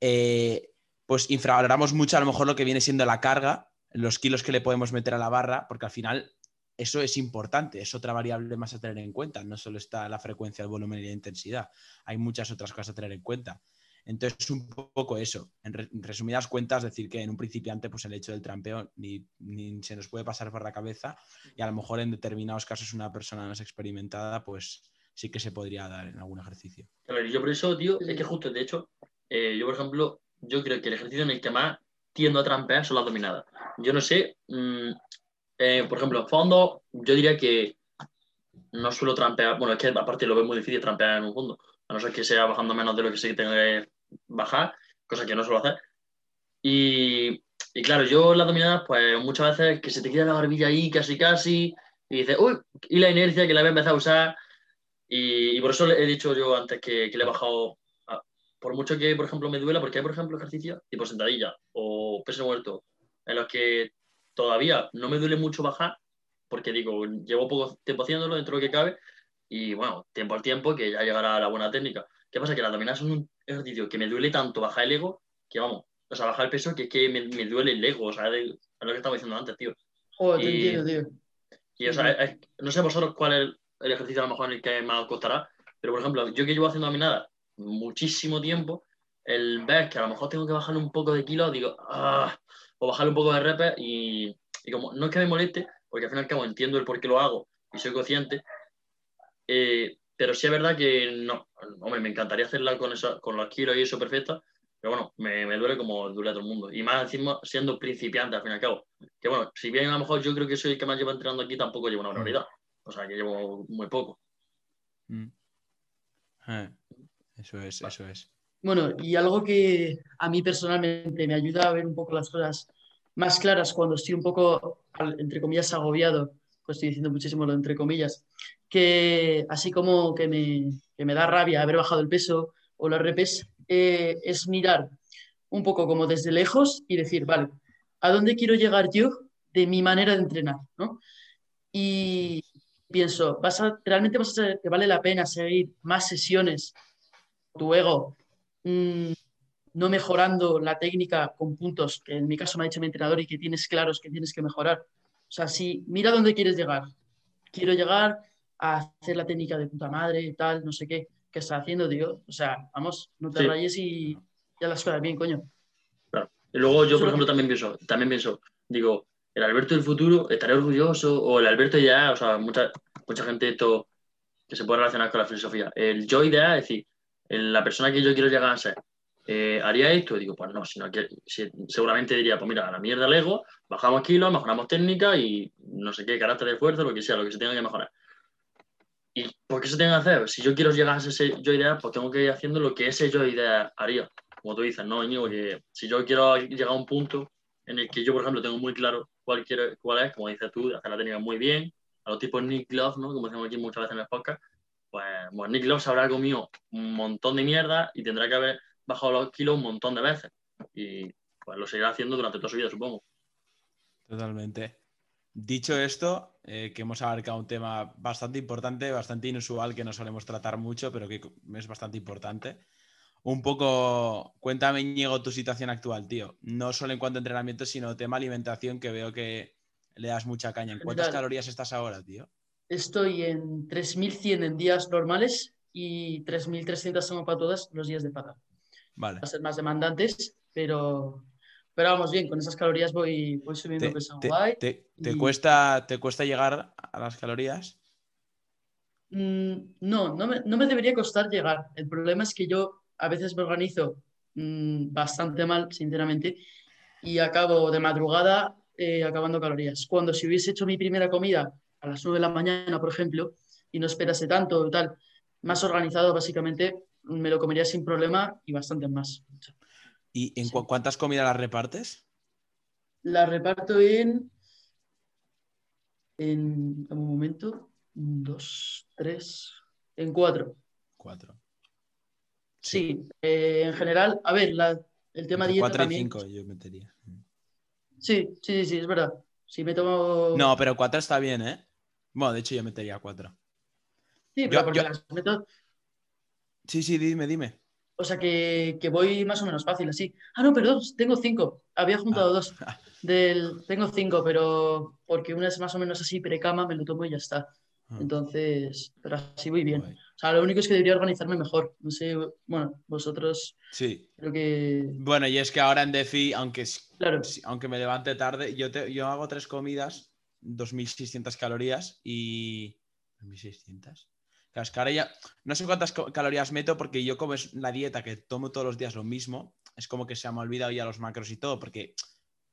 Eh, pues infravaloramos mucho a lo mejor lo que viene siendo la carga, los kilos que le podemos meter a la barra, porque al final eso es importante, es otra variable más a tener en cuenta, no solo está la frecuencia, el volumen y la intensidad, hay muchas otras cosas a tener en cuenta. Entonces, un poco eso. En, resumidas cuentas, decir que en un principiante, pues el hecho del trampeo ni, se nos puede pasar por la cabeza y a lo mejor en determinados casos una persona más experimentada, pues sí que se podría dar en algún ejercicio. A ver, yo por eso, tío, es que justo, de hecho, eh, yo por ejemplo, yo creo que el ejercicio en el que más tiendo a trampear son las dominadas. Yo no sé, mm, eh, por ejemplo, en fondo, yo diría que no suelo trampear, bueno, es que aparte lo veo muy difícil trampear en un fondo, a no ser que sea bajando menos de lo que sé que tenga que bajar, cosa que no suelo hacer. Y, y claro, yo las dominadas, pues muchas veces que se te queda la barbilla ahí casi casi, y dices, uy, y la inercia que la voy a empezar a usar. Y, y por eso he dicho yo antes que, que le he bajado, por mucho que, por ejemplo, me duela, porque hay, por ejemplo, ejercicios tipo sentadilla o peso muerto, en los que todavía no me duele mucho bajar, porque digo, llevo poco tiempo haciéndolo dentro de lo que cabe, y bueno, tiempo al tiempo que ya llegará la buena técnica. ¿Qué pasa? Que las dominadas son un ejercicio que me duele tanto bajar el ego que vamos, o sea, bajar el peso que es que me, me duele el ego, o sea, es lo que estaba diciendo antes, tío. Joder, te entiendo, tío. Y, o sea, no sé vosotros cuál es el, ejercicio a lo mejor en el que más os costará, pero por ejemplo, yo que llevo haciendo dominadas muchísimo tiempo, el ver que a lo mejor tengo que bajar un poco de kilos, digo, ah, o bajar un poco de repes y, y, como no es que me moleste, porque al fin y al cabo entiendo el por qué lo hago y soy consciente, eh, pero sí es verdad que no, hombre, me encantaría hacerla con, esa, con los kilos y eso perfecta, pero bueno, me, me, duele como duele a todo el mundo. Y más encima siendo principiante al fin y al cabo. Que bueno, si bien a lo mejor yo creo que soy el que más lleva entrenando aquí, tampoco llevo una mm. barbaridad. O sea, que llevo muy poco. Mm. Eh, eso es, eso es. bueno, y algo que a mí personalmente me ayuda a ver un poco las cosas más claras cuando estoy un poco, entre comillas, agobiado, pues estoy diciendo muchísimo lo entre comillas, que así como que me, que me da rabia haber bajado el peso o los repes, eh, es mirar un poco como desde lejos y decir, vale, ¿a dónde quiero llegar yo de mi manera de entrenar? ¿no? Y pienso, ¿vas a, ¿realmente vas a, te vale la pena seguir más sesiones? Tu ego mm, no mejorando la técnica con puntos, que en mi caso me ha dicho mi entrenador y que tienes claros que tienes que mejorar. O sea, si mira dónde quieres llegar. Quiero llegar a hacer la técnica de puta madre, y tal, no sé qué, ¿qué está haciendo, tío? O sea, vamos, no te rayes y ya las cosas bien, coño. Claro. Y luego yo, por ejemplo, también pienso, también pienso, digo, el Alberto del futuro estaré orgulloso, o el Alberto ya, o sea, mucha, mucha gente esto que se puede relacionar con la filosofía. El yo ideal, es decir, la persona que yo quiero llegar a ser, eh, ¿haría esto? Y digo, pues no, sino que seguramente diría, pues mira, a la mierda el ego, bajamos kilos, mejoramos técnica y no sé qué, carácter de fuerza, lo que sea, lo que se tenga que mejorar. ¿Y por qué se tiene que hacer? Si yo quiero llegar a ese yo idea, pues tengo que ir haciendo lo que ese yo idea haría. Como tú dices, no, Íñigo, que si yo quiero llegar a un punto en el que yo, por ejemplo, tengo muy claro cuál, quiero, cuál es, como dices tú, de hacer la técnica muy bien, a los tipos Nick Love, ¿no? Como decimos aquí muchas veces en el podcast, pues, pues Nick Love habrá comido un montón de mierda y tendrá que haber bajado los kilos un montón de veces. Y pues lo seguirá haciendo durante toda su vida, supongo. Totalmente. Dicho esto, eh, que hemos abarcado un tema bastante importante, bastante inusual, que no solemos tratar mucho, pero que es bastante importante. Un poco, cuéntame, Ñigo, tu situación actual, tío. No solo en cuanto a entrenamiento, sino tema alimentación, que veo que le das mucha caña. ¿En cuántas calorías estás ahora, tío? Estoy en 3.100 en días normales y 3.300 son para todas los días de pata. Vale. Va a ser más demandantes, pero pero vamos bien, con esas calorías voy, voy subiendo te, peso guay. Te, cuesta, ¿Te cuesta llegar a las calorías? Mm, no, no me, no me, debería costar llegar. El problema es que yo a veces me organizo mm, bastante mal, sinceramente, y acabo de madrugada eh, acabando calorías. Cuando si hubiese hecho mi primera comida a las 9 de la mañana, por ejemplo, y no esperase tanto, tal, más organizado, básicamente, me lo comería sin problema y bastante más. ¿Y en cuántas comidas las repartes? Las reparto en. En, un momento. Dos, tres. En cuatro. Cuatro. Sí, eh, en general, a ver, el tema de dieta. Cuatro y cinco yo metería. Sí, sí, sí, es verdad. Si me tomo. No, pero cuatro está bien, ¿eh? Bueno, de hecho yo metería cuatro. Sí, pero porque las meto. Sí, sí, dime, dime. O sea que, voy más o menos fácil, así. Ah, no, perdón, tengo cinco. Había juntado ah. dos. Del, tengo cinco, pero porque una es más o menos así precama, me lo tomo y ya está. Ah. Entonces, pero así voy bien. O sea, lo único es que debería organizarme mejor. No sé, bueno, vosotros. Sí. Creo que. Bueno, y es que ahora en Defi, aunque, aunque me levante tarde, yo, yo hago tres comidas, 2.600 calorías y. ¿2.600? Claro, ahora ya no sé cuántas calorías meto porque yo como es la dieta que tomo todos los días lo mismo, es como que se me ha olvidado ya los macros y todo, porque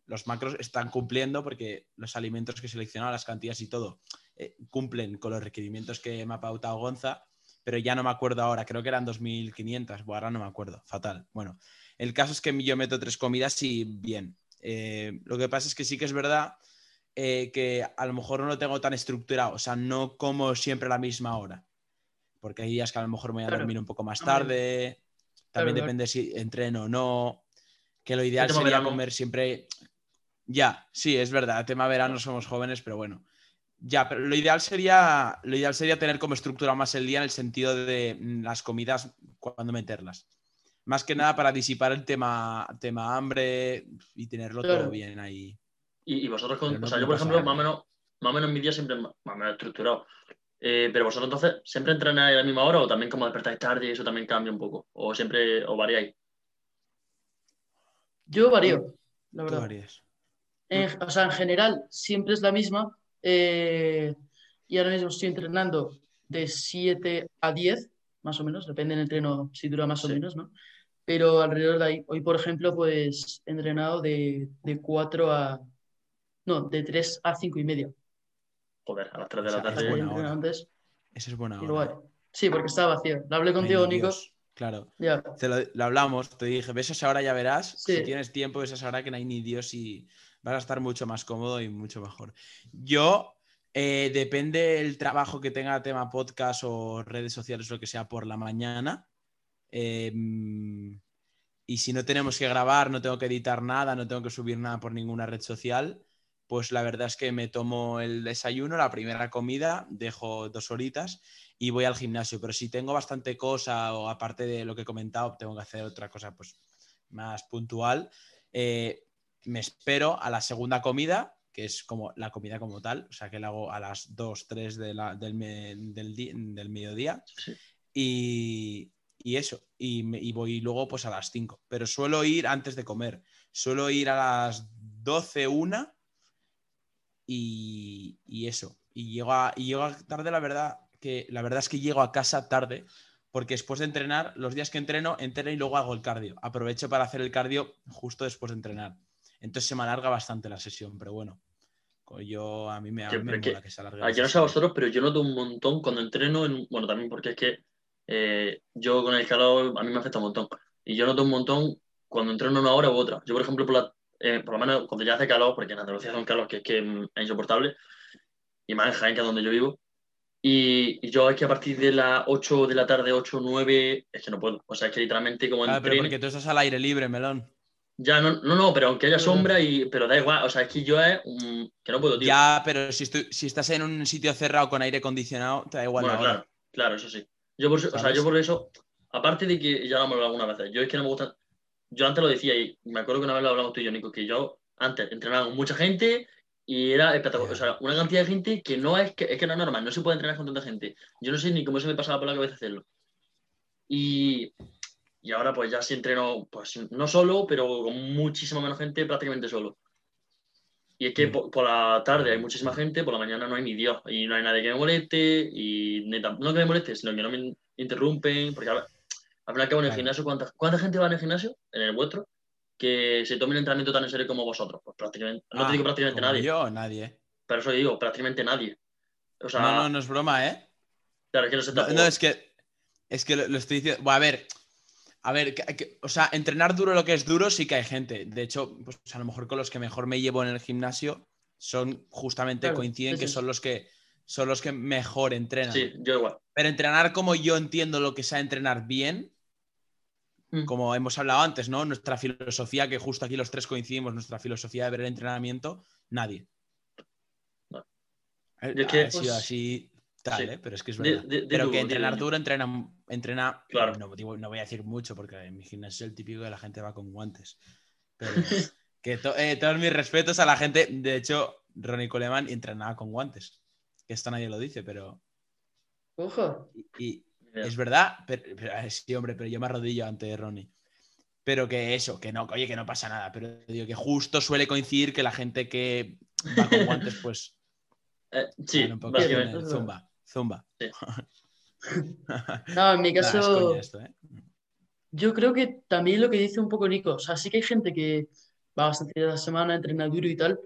los macros están cumpliendo porque los alimentos que he seleccionado, las cantidades y todo, eh, cumplen con los requerimientos que me ha pautado Gonza, pero ya no me acuerdo ahora, creo que eran 2.500, bueno, ahora no me acuerdo, fatal. Bueno, el caso es que yo meto tres comidas y bien. Eh, lo que pasa es que sí que es verdad eh, que a lo mejor no lo tengo tan estructurado, o sea, no como siempre a la misma hora porque hay días que a lo mejor me voy a dormir un poco más tarde. También depende si entreno o no. Que lo ideal sería comer siempre. Ya, sí, es verdad. Tema verano somos jóvenes, pero bueno. Ya, pero lo ideal sería, lo ideal sería tener como estructura más el día en el sentido de mm, las comidas, cuando meterlas. Más que nada para disipar el tema, tema hambre y tenerlo todo bien ahí. Y, vosotros, con, o sea, yo por ejemplo, más o, menos, más o menos mi día siempre más o menos estructurado. Eh, pero vosotros entonces, ¿siempre entrenáis a la misma hora o también como despertáis tarde y eso también cambia un poco? ¿O siempre o variáis? Yo varío, la verdad. o sea, en general siempre es la misma. Eh, y ahora mismo estoy entrenando de 7 a 10, más o menos, depende del entreno si dura más o menos, ¿no? Pero alrededor de ahí, hoy por ejemplo, pues he entrenado de, de 4 a... No, de 3 a 5 y media a las 3 de la tarde. Esa es buena hora. Sí, porque estaba vacío. Lo hablé contigo, Nico. Claro. lo, hablamos, te dije, ves esa hora ya verás. Si tienes tiempo, ves esa hora que no hay ni Dios y vas a estar mucho más cómodo y mucho mejor. Yo, eh, depende del trabajo que tenga tema podcast o redes sociales, lo que sea, por la mañana. Em, y si no tenemos que grabar, no tengo que editar nada, no tengo que subir nada por ninguna red social, pues la verdad es que me tomo el desayuno, la primera comida, dejo dos horitas y voy al gimnasio. Pero si tengo bastante cosa o aparte de lo que he comentado, tengo que hacer otra cosa pues más puntual, eh, me espero a la segunda comida, que es como la comida como tal, o sea que la hago a las 2, 3 de la, del, del, mediodía. Y, y, eso, y, y, voy luego pues a las 5. Pero suelo ir antes de comer, suelo ir a las 12, 1 y, y eso. Y llego, a, y llego tarde, la verdad, que la verdad es que llego a casa tarde, porque después de entrenar, los días que entreno, entreno y luego hago el cardio. Aprovecho para hacer el cardio justo después de entrenar. Entonces se me alarga bastante la sesión, pero bueno. Yo a mí me, me que, que se alargue. Yo no sé a vosotros, pero yo noto un montón cuando entreno, en, bueno, también porque es que eh, yo con el calor a mí me afecta un montón. Y yo noto un montón cuando entreno una hora u otra. Yo, por ejemplo, por, la, eh, por lo menos cuando ya hace calor, porque en Andalucía hace un calor que es que es insoportable, y más en Jaén, que es donde yo vivo, y, yo es que a partir de las 8 de la tarde, 8 o 9, es que no puedo. O sea, es que literalmente como ah, pero porque tú estás al aire libre, melón. Ya, no, no, no, pero aunque haya sombra, y, pero da igual. O sea, es que yo es que no puedo, tío. Ya, pero si, si estás en un sitio cerrado con aire acondicionado, te da igual. Bueno, claro, claro, eso sí. Yo por, o sea, yo por eso, aparte de que ya lo hemos hablado algunas veces, yo es que no me gusta. Yo antes lo decía y me acuerdo que una vez lo hablamos tú y yo, Nico, que yo antes entrenaba con mucha gente y era espectacular. O sea, una cantidad de gente que no es que, es que no es normal, no se puede entrenar con tanta gente. Yo no sé ni cómo se me pasaba por la cabeza hacerlo. Y, y ahora pues ya sí entreno, pues no solo, pero con muchísima menos gente, prácticamente solo. Y es que mm. por, la tarde hay muchísima gente, por la mañana no hay ni Dios, y no hay nadie que me moleste, y no que me moleste, sino que no me interrumpen, porque final que en el gimnasio, ¿cuánta, ¿cuánta gente va en el gimnasio, en el vuestro? que se tome el entrenamiento tan en serio como vosotros. Pues prácticamente, no te ah, digo prácticamente nadie. Yo, nadie. Pero eso digo, prácticamente nadie. O sea, no, no, no es broma, ¿eh? Claro, es que no se no, no, es que, es que lo, estoy diciendo. Bueno, a ver, a ver, o sea, entrenar duro lo que es duro sí que hay gente. De hecho, pues, a lo mejor con los que mejor me llevo en el gimnasio son justamente coinciden que son los que son los que mejor entrenan. Sí, yo igual. Pero entrenar como yo entiendo lo que sea entrenar bien. Como hemos hablado antes, ¿no? Nuestra filosofía, que justo aquí los tres coincidimos, nuestra filosofía de ver el entrenamiento, nadie. Eh, es que, ha sido pues, así tal, ¿eh? pero es que es verdad. pero que entrenar duro entrena, entrena claro. no, no, voy a decir mucho porque en mi gimnasio es el típico que la gente va con guantes. Pero [LAUGHS] que eh, todos mis respetos a la gente. De hecho, Ronnie Coleman entrenaba con guantes. Que esto nadie lo dice, pero. Ojo. y, es verdad, pero, sí, hombre, pero yo me arrodillo ante Ronnie. Pero que eso, que no, oye, que no pasa nada. Pero digo que justo suele coincidir que la gente que va con guantes, pues. [LAUGHS] Eh, sí, un poco zumba, zumba. [LAUGHS] no, en mi caso. ¿eh? Yo creo que también lo que dice un poco Nico, o sea, sí que hay gente que va bastante de la semana, entrena duro y tal.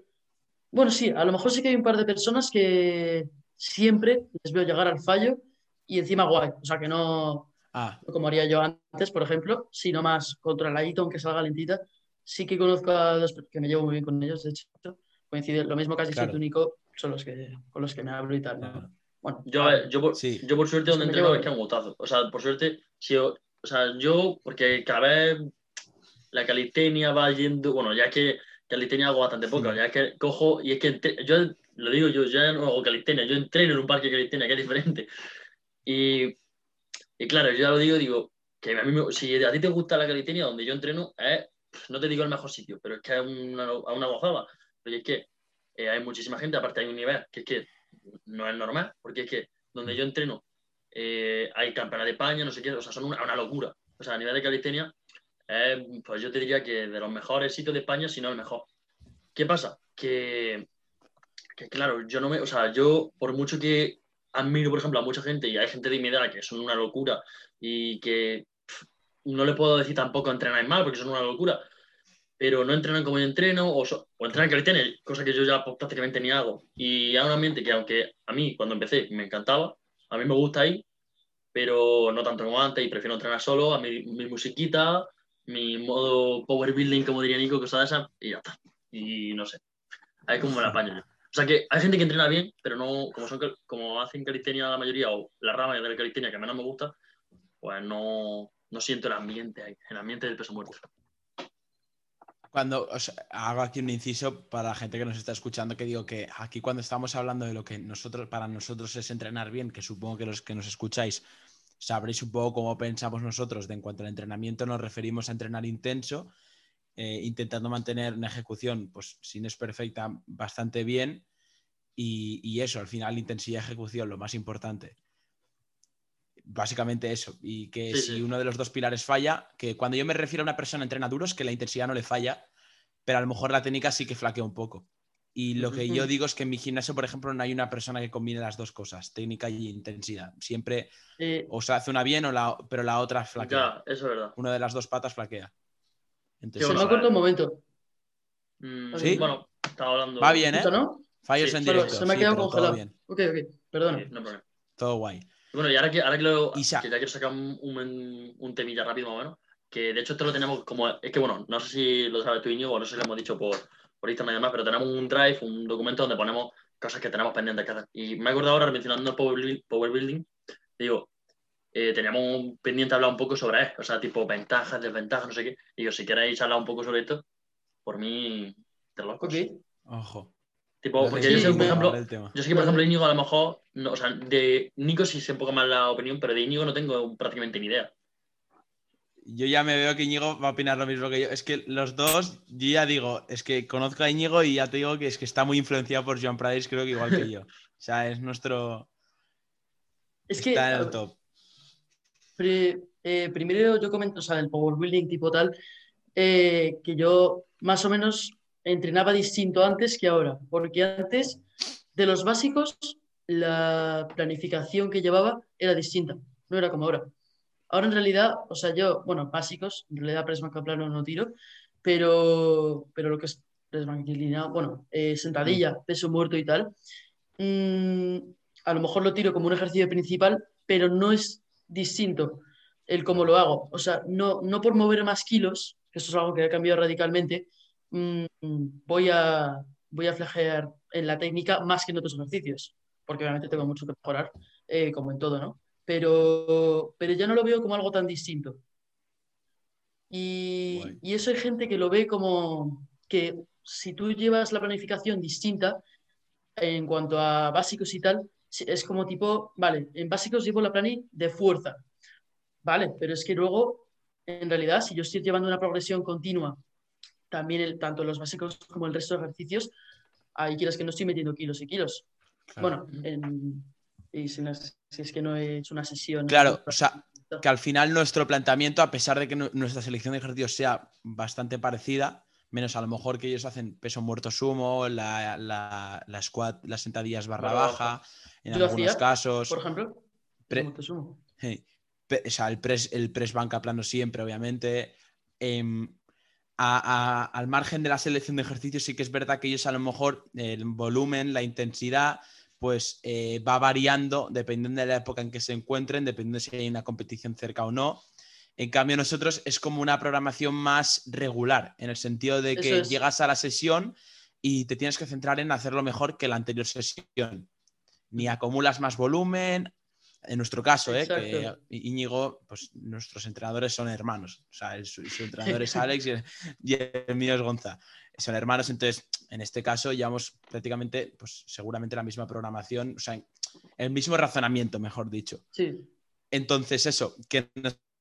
Bueno, sí, a lo mejor sí que hay un par de personas que siempre les veo llegar al fallo y encima guay. O sea, que no, ah. como haría yo antes, por ejemplo, sino más controladito, aunque salga lentita. Sí que conozco a dos que me llevo muy bien con ellos, de hecho. Coincide, lo mismo casi claro. único, son los que, con los que me hablo y tal. Bueno, yo, yo, por, yo por suerte donde entreno es que han gustado. O sea, por suerte, si o sea, yo, porque cada vez la calistenia va yendo, bueno, ya que calistenia hago bastante poco, ya que cojo, y es que yo lo digo, yo ya no hago calistenia, yo entreno en un parque de calistenia, que es diferente. Y, claro, yo ya lo digo, digo, que a mí si a ti te gusta la calistenia, donde yo entreno, no te digo el mejor sitio, pero es que es una, una gozada. Pero es que eh, hay muchísima gente, aparte hay un nivel que es que no es normal, porque es que donde yo entreno eh, hay campeonato de España, no sé qué, o sea, son una, una locura. O sea, a nivel de calistenia, pues yo te diría que de los mejores sitios de España, si no el mejor. ¿Qué pasa? Que, que claro, yo no me, o sea, yo por mucho que admiro, por ejemplo, a mucha gente y hay gente de mi edad que son una locura y que no le puedo decir tampoco entrenar mal porque son una locura, pero no entrenan como yo entreno o, o entrenan calistenia, cosa que yo ya pues, prácticamente ni hago. Y hay un ambiente que, aunque a mí cuando empecé me encantaba, a mí me gusta ahí, pero no tanto como antes y prefiero entrenar solo, a mi, mi musiquita, mi modo power building, como diría Nico, cosas de esas, y ya está. Y no sé, ahí como me la apaño. O sea que hay gente que entrena bien, pero no, como, son, como hacen calistenia la mayoría, o la rama de la calistenia que menos me gusta, pues no, no siento el ambiente ahí, el ambiente del peso muerto. Cuando hago aquí un inciso para la gente que nos está escuchando, que digo que aquí cuando estamos hablando de lo que nosotros, para nosotros es entrenar bien, que supongo que los que nos escucháis sabréis un poco cómo pensamos nosotros de en cuanto al entrenamiento, nos referimos a entrenar intenso, eh, intentando mantener una ejecución, pues si no es perfecta, bastante bien. Y, y eso, al final, intensidad y ejecución, lo más importante básicamente eso. Y que si uno de los dos pilares falla, que cuando yo me refiero a una persona entrena duros, que la intensidad no le falla, pero a lo mejor la técnica sí que flaquea un poco. Y lo que yo digo es que en mi gimnasio, por ejemplo, no hay una persona que combine las dos cosas, técnica y intensidad. Siempre o se hace una bien, o la, pero la otra flaquea. eso es verdad. Una de las dos patas flaquea. Entonces, me acuerdo un momento. Mm, ¿Sí? Bueno, estaba hablando. Va bien, ¿eh? Fallos en directo. Se me ha quedado congelado. Ok, ok, perdona. todo guay. Bueno, y ahora que, ahora que, lo, que ya quiero sacar un, un, temilla rápido más o menos, que de hecho esto lo tenemos como, es que bueno, no sé si lo sabes tú Iñigo o no sé si lo hemos dicho por, por Instagram y demás, pero tenemos un drive, un documento donde ponemos cosas que tenemos pendientes que hacer. Y me he acordado ahora mencionando el Power, power Building, digo, eh, teníamos pendiente hablar un poco sobre eso, o sea, tipo ventajas, desventajas, no sé qué. Y yo, si queréis hablar un poco sobre esto, por mí, te lo Ok. Ojo. Tipo, porque yo sé, por ejemplo, yo sé que, por ejemplo, Íñigo a lo mejor, no, o sea, de Nico sí sé un poco más la opinión, pero de Íñigo no tengo prácticamente ni idea. Yo ya me veo que Íñigo va a opinar lo mismo que yo. Es que los dos, yo ya digo, es que conozco a Íñigo y ya te digo que es que está muy influenciado por Joan Prades, creo que igual que yo. O sea, es nuestro. Es que. Está en el top. Eh, primero yo comento, o sea, el power building tipo tal, eh, que yo más o menos entrenaba distinto antes que ahora, porque antes de los básicos la planificación que llevaba era distinta, no era como ahora. Ahora en realidad, o sea, yo, bueno, básicos, en realidad press plano no tiro, pero, pero lo que es press bueno, eh, sentadilla, peso muerto y tal, mm, a lo mejor lo tiro como un ejercicio principal, pero no es distinto el cómo lo hago. O sea, no, no por mover más kilos, que eso es algo que ha cambiado radicalmente, Mm, voy a, voy a flagear en la técnica más que en otros ejercicios, porque obviamente tengo mucho que mejorar, eh, como en todo, ¿no? Pero, pero ya no lo veo como algo tan distinto. Y, y, eso hay gente que lo ve como que si tú llevas la planificación distinta en cuanto a básicos y tal, es como tipo, vale, en básicos llevo la plani de fuerza, vale, pero es que luego, en realidad, si yo estoy llevando una progresión continua también el, tanto los básicos como el resto de ejercicios, hay quieras que no estoy metiendo kilos y kilos. Bueno, y si, es que no he hecho una sesión. Claro, o sea, que al final nuestro planteamiento, a pesar de que nuestra selección de ejercicios sea bastante parecida, menos a lo mejor que ellos hacen peso muerto sumo, la, la, squat, las sentadillas barra baja, en algunos casos. Por ejemplo, muerto sumo. o sea, el press, el press banca plano siempre, obviamente. Eh, al margen de la selección de ejercicios, sí que es verdad que ellos a lo mejor el volumen, la intensidad, pues eh, va variando dependiendo de la época en que se encuentren, dependiendo si hay una competición cerca o no. En cambio, nosotros es como una programación más regular, en el sentido de que llegas a la sesión y te tienes que centrar en hacerlo mejor que la anterior sesión. Ni acumulas más volumen, en nuestro caso, ¿eh? que Íñigo, pues nuestros entrenadores son hermanos. O sea, su, entrenador es Alex y el, mío es Gonza. Son hermanos, entonces en este caso llevamos prácticamente, pues seguramente la misma programación, o sea, el mismo razonamiento, mejor dicho. Sí. Entonces, eso, que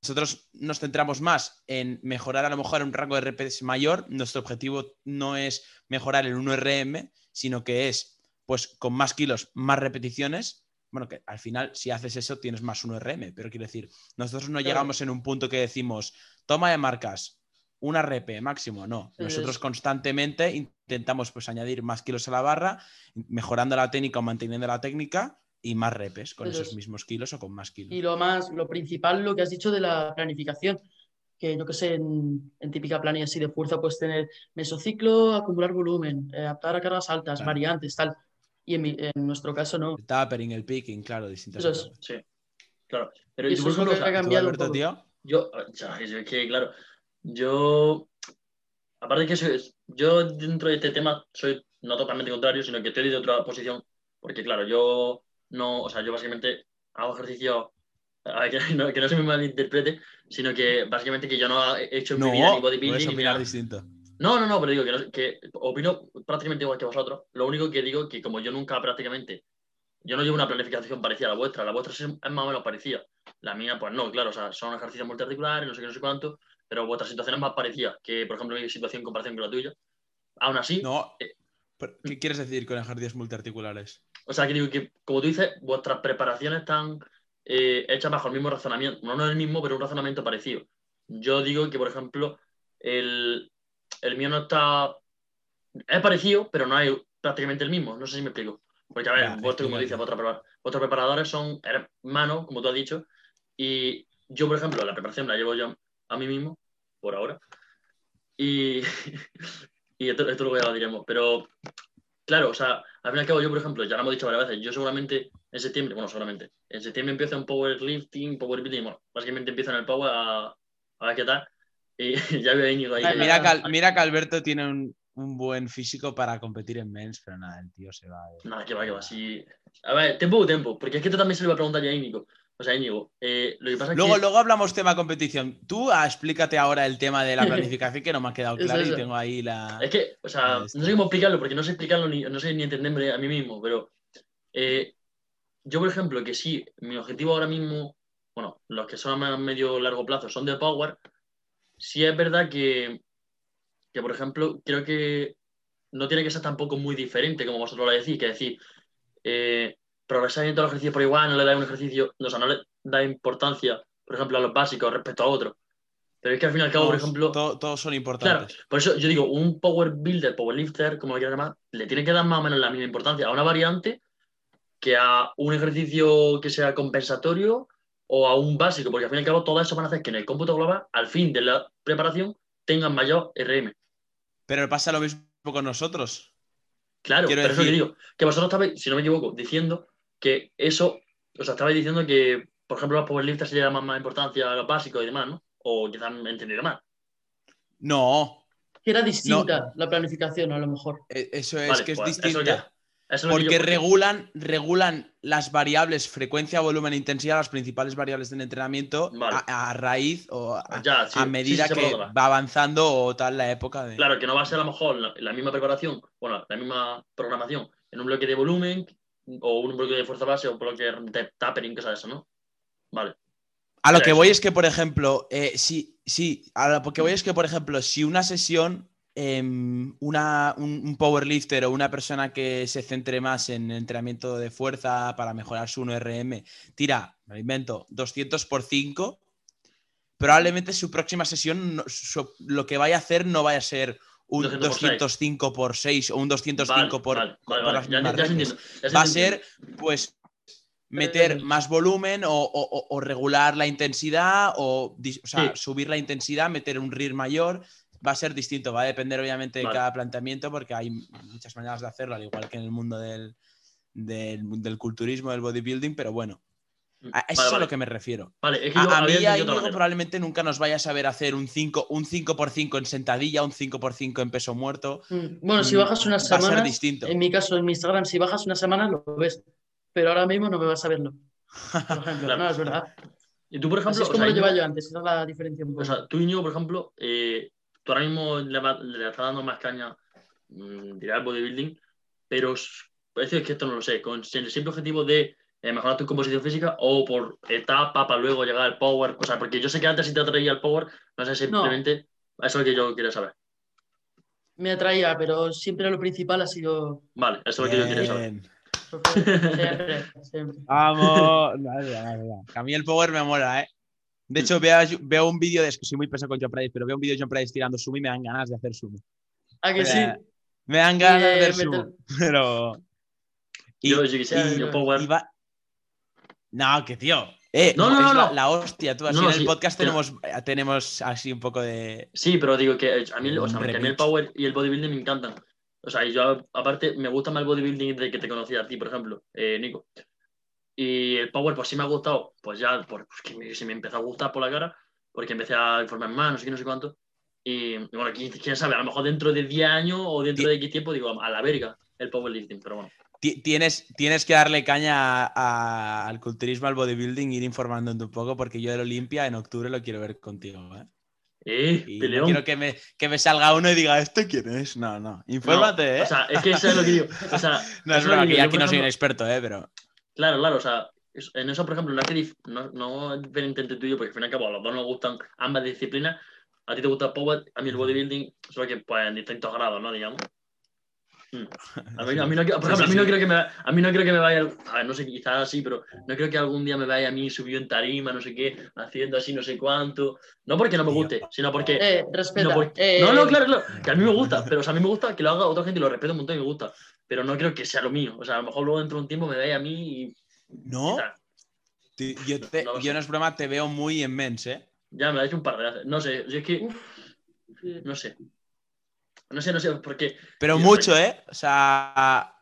nosotros nos centramos más en mejorar a lo mejor un rango de RPS mayor. Nuestro objetivo no es mejorar el 1RM, sino que es, pues, con más kilos, más repeticiones bueno, que al final si haces eso tienes más un RM, pero quiero decir, nosotros no llegamos en un punto que decimos, toma de marcas, una RP máximo, no. Nosotros constantemente intentamos pues añadir más kilos a la barra, mejorando la técnica o manteniendo la técnica y más repes con esos mismos kilos o con más kilos. Y lo más, lo principal, lo que has dicho de la planificación, que yo que sé, en, típica planilla así de fuerza puedes tener mesociclo, acumular volumen, eh, adaptar a cargas altas, variantes, tal y en, nuestro caso no. El tapering, el picking, claro, distintas cosas. Sí. Claro, pero Y eso es lo que ha cambiado un Alberto, poco. tío? Yo, o sea, es que, claro, yo, aparte de que soy, yo dentro de este tema soy no totalmente contrario, sino que estoy de otra posición, porque claro, yo no, o sea, yo básicamente hago ejercicio, a ver, que [LAUGHS] no, que no se me malinterprete, sino que básicamente que yo no he hecho en No, mi vida ni puedes bodybuilding ni opinar nada. distinto. No, no, no, pero digo que, que opino prácticamente igual que vosotros. Lo único que digo que como yo nunca prácticamente, yo no llevo una planificación parecida a la vuestra, la vuestra es más o menos parecida. La mía, pues no, claro, o sea, son ejercicios multiarticulares, no sé qué, no sé cuánto, pero vuestra situación es más parecida que, por ejemplo, mi situación en comparación con la tuya. Aún así, No. Eh, ¿Qué quieres decir con ejercicios multiarticulares? o sea, que digo que, como tú dices, vuestras preparaciones están eh, hechas bajo el mismo razonamiento, no, no el mismo, pero un razonamiento parecido. Yo digo que, por ejemplo, el, el mío no está. Es parecido, pero no hay prácticamente el mismo. No sé si me explico. Porque, a ver, Ya, vosotros, como dices, prepara- vuestros preparadores son hermanos, como tú has dicho, y yo, por ejemplo, la preparación la llevo yo a mí mismo, por ahora. Y, [LAUGHS] y esto, esto luego ya lo diremos. Pero, claro, o sea, al fin y al cabo, yo, por ejemplo, ya lo hemos dicho varias veces, yo seguramente en septiembre, bueno, seguramente, en septiembre empiezo en powerlifting, powerbuilding, bueno, básicamente empiezo en el power a, a ver qué tal. Y [LAUGHS] ya veo a Íñigo ahí. Ay, Mira que, Al- mira que Alberto tiene un, un buen físico para competir en mens, pero nada, el tío se va. de- Nada, que va, que va. Sí. A ver, tiempo o tiempo, porque es que esto también se lo iba a preguntar ya a Íñigo. O sea, Íñigo, eh, lo que pasa es Luego, que. luego hablamos tema competición. Tú ah, explícate ahora el tema de la [LAUGHS] planificación que no me ha quedado Eso, claro y tengo ahí la. Es que, o sea, no sé cómo explicarlo, porque no sé explicarlo ni, no sé ni entenderme a mí mismo, pero eh, yo, por ejemplo, que sí, mi objetivo ahora mismo, bueno, los que son a más medio largo plazo son de Power, sí es verdad que, que, por ejemplo, creo que no tiene que ser tampoco muy diferente, como vosotros lo decís, que decir, eh, progresar en todos los ejercicios por igual, no le dais un ejercicio, o sea, no le da importancia, por ejemplo, a los básicos respecto a otros. Pero es que al fin y al cabo, por ejemplo, to- todos son Claro, importantes. por eso yo digo, un power builder, power lifter, como lo quieras llamar, le tiene que dar más o menos la misma importancia a una variante que a un ejercicio que sea compensatorio o a un básico, porque al fin y al cabo todo eso van a hacer que en el cómputo global, al fin de la preparación, tengan mayor RM. Pero pasa lo mismo con nosotros. Claro, Quiero pero eso que digo, que vosotros estabais, si no me equivoco, diciendo que eso, o sea, estabais diciendo que, por ejemplo, los powerlifters se le dan más, más importancia a los básicos y demás, ¿no? O quizás me he entendido mal. No, Que era distinta la planificación, a lo mejor. e- eso es Vale, que es pues, eso distinta. Eso que Porque yo- regulan, regulan las variables frecuencia, volumen e intensidad, las principales variables del entrenamiento, Vale. a, a raíz o a, Ya, sí, a sí, medida sí, que va. va avanzando o tal la época de. Claro, que no va a ser a lo mejor la, la misma preparación, bueno, la misma programación en un bloque de volumen o un bloque de fuerza base o un bloque de tapering, cosas de eso, ¿no? Vale. A lo que eso. voy es que, por ejemplo, eh, sí, sí, a lo que voy es que, por ejemplo, si una sesión, em, una, un, un powerlifter o una persona que se centre más en entrenamiento de fuerza para mejorar su 1RM, tira, me lo invento, 200 por 5, probablemente su próxima sesión no- su- lo que vaya a hacer no vaya a ser un 200 por 205 por 6 o un 205 Vale, por, vale, por vale, vale. las Ya, mismas ya se reglas entiende, ya se va a ser, pues, meter Eh, más volumen o, o- o- o regular la intensidad o, dis- o sea, Sí. subir la intensidad, meter un RIR mayor. Va a ser distinto, va a depender obviamente de Vale. cada planteamiento porque hay muchas maneras de hacerlo, al igual que en el mundo del, del, del culturismo, del bodybuilding, pero bueno, a eso Vale, es a vale. lo que me refiero. Vale, es que A, mí, manera. probablemente nunca nos vaya a saber hacer un 5, un 5x5 en sentadilla, un 5x5 en peso muerto. Mm, Bueno, si Mm, bajas unas va a ser semanas, distinto. en mi caso, en mi Instagram, si bajas unas semanas lo ves, pero ahora mismo no me vas a verlo. Por [LAUGHS] ejemplo, Claro. no, es verdad. Y tú, por Así ejemplo, es o como sea, lo llevaba yo antes, esa es la diferencia un poco. O sea, tú, Íñigo, por ejemplo, eh, tú ahora mismo le, va- le estás dando más caña, mm, diré al bodybuilding, pero parece que esto no lo sé, con el simple objetivo de eh, mejorar tu composición física o por etapa para luego llegar al power. O sea, porque yo sé que antes sí te atraía el power, no sé, simplemente eso es lo que yo quería saber. Me atraía, pero siempre lo principal ha sido. Vale, eso es lo que yo quería saber. Siempre, siempre. Vamos. A mí el power me mola, ¿eh? De hecho, veo, veo un vídeo de. Es que soy muy pesado con John Price, pero veo un vídeo de John Price tirando sumo y me dan ganas de hacer sumo. ¿A que sí? Eh, Me dan ganas de Eh, hacer sumo. [LAUGHS] Pero. Y, Yo, yo quisiera y- yo power. y va- No, que tío. Eh, No, no, no, no, la, no. la hostia, tú. Así en el sí, podcast pero- tenemos, eh, tenemos así un poco de. Sí, pero digo que eh, a mí, o sea, Un que a mí el power y el bodybuilding me encantan. O sea, y yo aparte me gusta más el bodybuilding desde que te conocía a ti, por ejemplo, eh, Nico. Y el Power, pues sí me ha gustado, pues ya, porque pues, se me empezó a gustar por la cara, porque empecé a informar más, no sé qué, no sé cuánto. Y, bueno, quién, sabe, a lo mejor dentro de 10 años o dentro de X tiempo, digo, a la verga el powerlifting, pero bueno. Tienes, tienes que darle caña al culturismo, al bodybuilding, ir informándote un poco, porque yo del Olimpia en octubre lo quiero ver contigo. ¿eh? Eh, y no quiero que me, que me, salga uno y diga, ¿este quién es? No, no, infórmate, ¿eh? O sea, es que eso es lo que digo. O sea, [LAUGHS] no es verdad que yo aquí no soy un experto, ¿eh? Pero... Claro, claro, o sea, en eso, por ejemplo, no es no, no es diferente tuyo, porque al fin y al cabo a los dos nos gustan ambas disciplinas. A ti te gusta el power, a mí el bodybuilding, solo que pues en distintos grados, ¿no? Digamos. A mí, a mí no, por ejemplo, a mí no creo que me, a mí no creo que me vaya, a ver, no sé, quizás así, pero no creo que algún día me vaya a mí subido en tarima, no sé qué, haciendo así no sé cuánto. No porque no me guste, sino porque... Eh, respeta. No, eh, no, no, claro, claro, que a mí me gusta, pero o sea, a mí me gusta que lo haga otra gente y lo respeto un montón y me gusta, pero no creo que sea lo mío. O sea, a lo mejor luego dentro de un tiempo me vaya a mí y... No, yo, te, no, yo no es broma, te veo muy inmenso, ¿eh? Ya me ha hecho un par de veces. No sé, yo es que... No sé. No sé, no sé, porque. Pero mucho, ¿eh? O sea.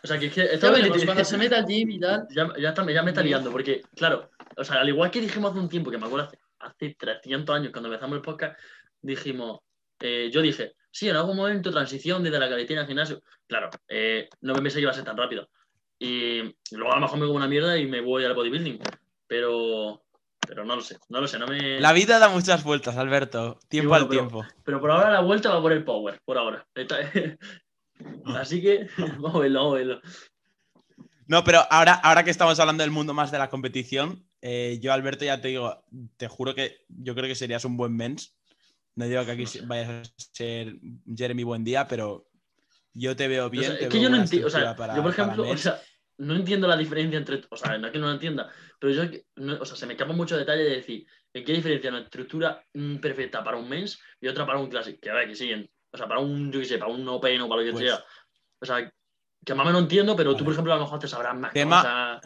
O sea, que es que. Esto pues cuando se meta al gym y tal. Ya, ya, está, ya me está liando, porque, claro, o sea, al igual que dijimos hace un tiempo, que me acuerdo hace, hace 300 años, cuando empezamos el podcast, dijimos. Eh, yo dije, sí, en algún momento transición desde la caletina al gimnasio. Claro, eh, no me pensé que iba a ser tan rápido. Y luego a lo mejor me como una mierda y me voy al bodybuilding. Pero, pero no lo sé, no lo sé, no me... La vida da muchas vueltas, Alberto, tiempo al tiempo. Pero por ahora la vuelta va por el power, por ahora. [LAUGHS] Así que [LAUGHS] vamos a verlo, vamos a verlo. No, pero ahora, ahora que estamos hablando del mundo más de la competición, eh, yo, Alberto, ya te digo, te juro que yo creo que serías un buen mens. No digo que aquí vayas a ser Jeremy buen día, pero yo te veo bien. es que yo no entiendo, o sea, yo por ejemplo, o sea, no entiendo la diferencia entre, o sea, no es que no lo entienda, pero yo, o sea, se me escapa mucho detalle de decir, ¿en qué diferencia una estructura mm, perfecta para un mens y otra para un classic? Que a ver, que siguen, o sea, para un, yo qué sé, para un open o para lo que pues sea. O sea, que más me no entiendo, pero tú, por ejemplo, a lo mejor te sabrás más Tema...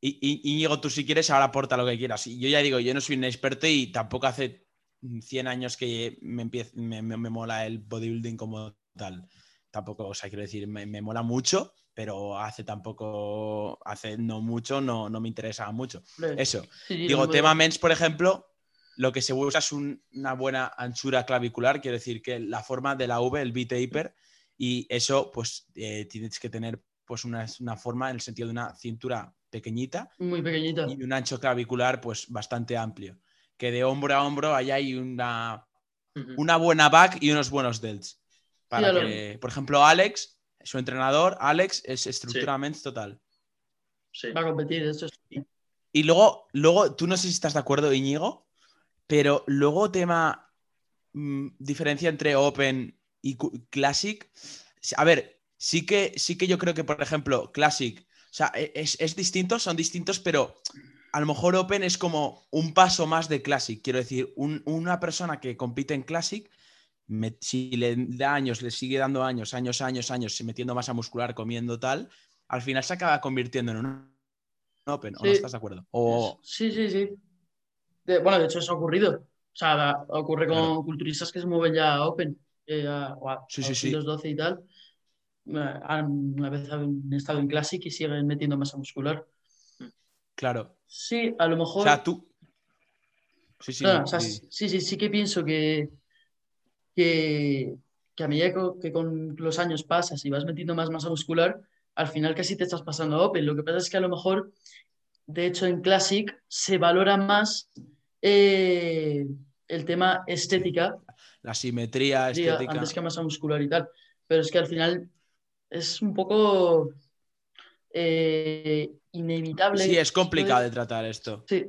Y, y, Íñigo, tú si quieres, ahora aporta lo que quieras. Yo ya digo, yo no soy un experto y tampoco hace 100 años que me, me, me, mola el bodybuilding como tal. Tampoco, o sea, quiero decir, me, me mola mucho, pero hace tampoco, hace no mucho, no, no me interesaba mucho. Eso. Digo, tema mens, por ejemplo, lo que se busca es una buena anchura clavicular, quiere decir que la forma de la V, el B-taper, y eso, pues eh, tienes que tener pues una, una, forma en el sentido de una cintura pequeñita. Muy pequeñita. Y un ancho clavicular, pues bastante amplio. Que de hombro a hombro allá hay una, una buena back y unos buenos delts. Para que, por ejemplo, Alex su entrenador, Alex, es estructuramente total. Sí. Va a competir, eso Y luego, luego, tú no sé si estás de acuerdo, Íñigo, pero luego tema mm, diferencia entre Open y Classic. A ver, sí que, sí que yo creo que, por ejemplo, Classic, o sea, e, es, distinto, son distintos, pero a lo mejor Open es como un paso más de Classic. Quiero decir, una persona que compite en Classic si le da años, le sigue dando años, años, años, años, metiendo masa muscular, comiendo tal, al final se acaba convirtiendo en un Open, ¿o no estás de acuerdo? Sí, sí, sí. bueno, de hecho eso ha ocurrido. O sea, ocurre con culturistas que se mueven ya a Open, eh, a, sí, sí, sí. 12 y tal. Eh, una vez han estado en Classic y siguen metiendo masa muscular. Claro. Sí, a lo mejor. O sea, tú. Sí, sí, sí, sí, sí que pienso que, que, a medida que con los años pasas y vas metiendo más masa muscular, al final casi te estás pasando a Open. Lo que pasa es que a lo mejor, de hecho, en Classic se valora más eh, el tema estética. La simetría estética. Antes que masa muscular y tal. Pero es que al final es un poco eh, inevitable. Sí, es complicado de tratar esto. Sí.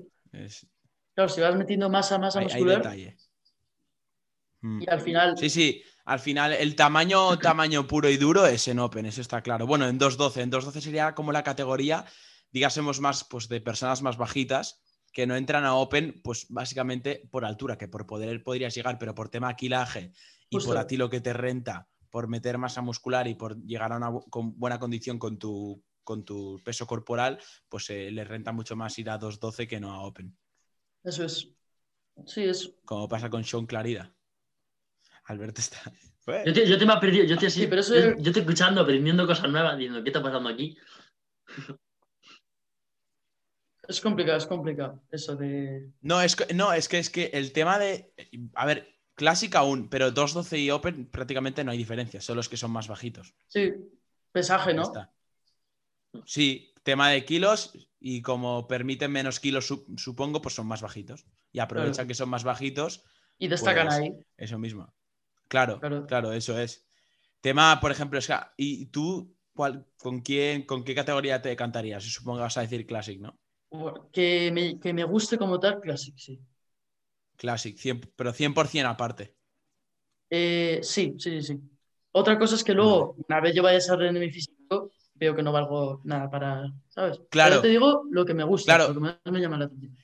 Claro, si vas metiendo masa, masa muscular. Mm. Y al final. Sí, sí. Al final, el tamaño, [CLEARS THROAT] tamaño puro y duro es en Open, eso está claro. Bueno, en 2.12. En 2.12 sería como la categoría, digásemos más, pues de personas más bajitas que no entran a Open, pues básicamente por altura, que por poder podrías llegar, pero por tema aquilaje y por a ti lo que te renta, por meter masa muscular y por llegar a una buena condición con tu, con tu peso corporal, pues eh, le renta mucho más ir a 2.12 que no a Open. Eso es. Sí, es. Como pasa con Sean Clarida. Alberto está. Yo te, yo te me he perdido, yo estoy así, pero eso... yo, estoy escuchando, aprendiendo cosas nuevas, diciendo, ¿qué está pasando aquí? Es complicado, es complicado. Eso de. No, es que, no, es que es que el tema de. A ver, Classic aún, pero 2.12 y Open prácticamente no hay diferencia, son los que son más bajitos. Sí, pesaje, ¿no? Sí, tema de kilos y como permiten menos kilos, supongo, pues son más bajitos. Y aprovechan que son más bajitos. Y destacan pues, ahí. Eso mismo. Claro, claro, eso es. Tema, por ejemplo, es que, ¿y tú cuál, con quién, con qué categoría te cantarías? Supongo que vas a decir Classic, ¿no? Que me, que me guste como tal, Classic, sí. Classic, pero 100% aparte. Eh, sí, sí, sí. Otra cosa es que luego, una vez yo vaya a ser mi físico, veo que no valgo nada para, ¿sabes? Claro. te digo lo que me gusta, lo que más me llama la atención.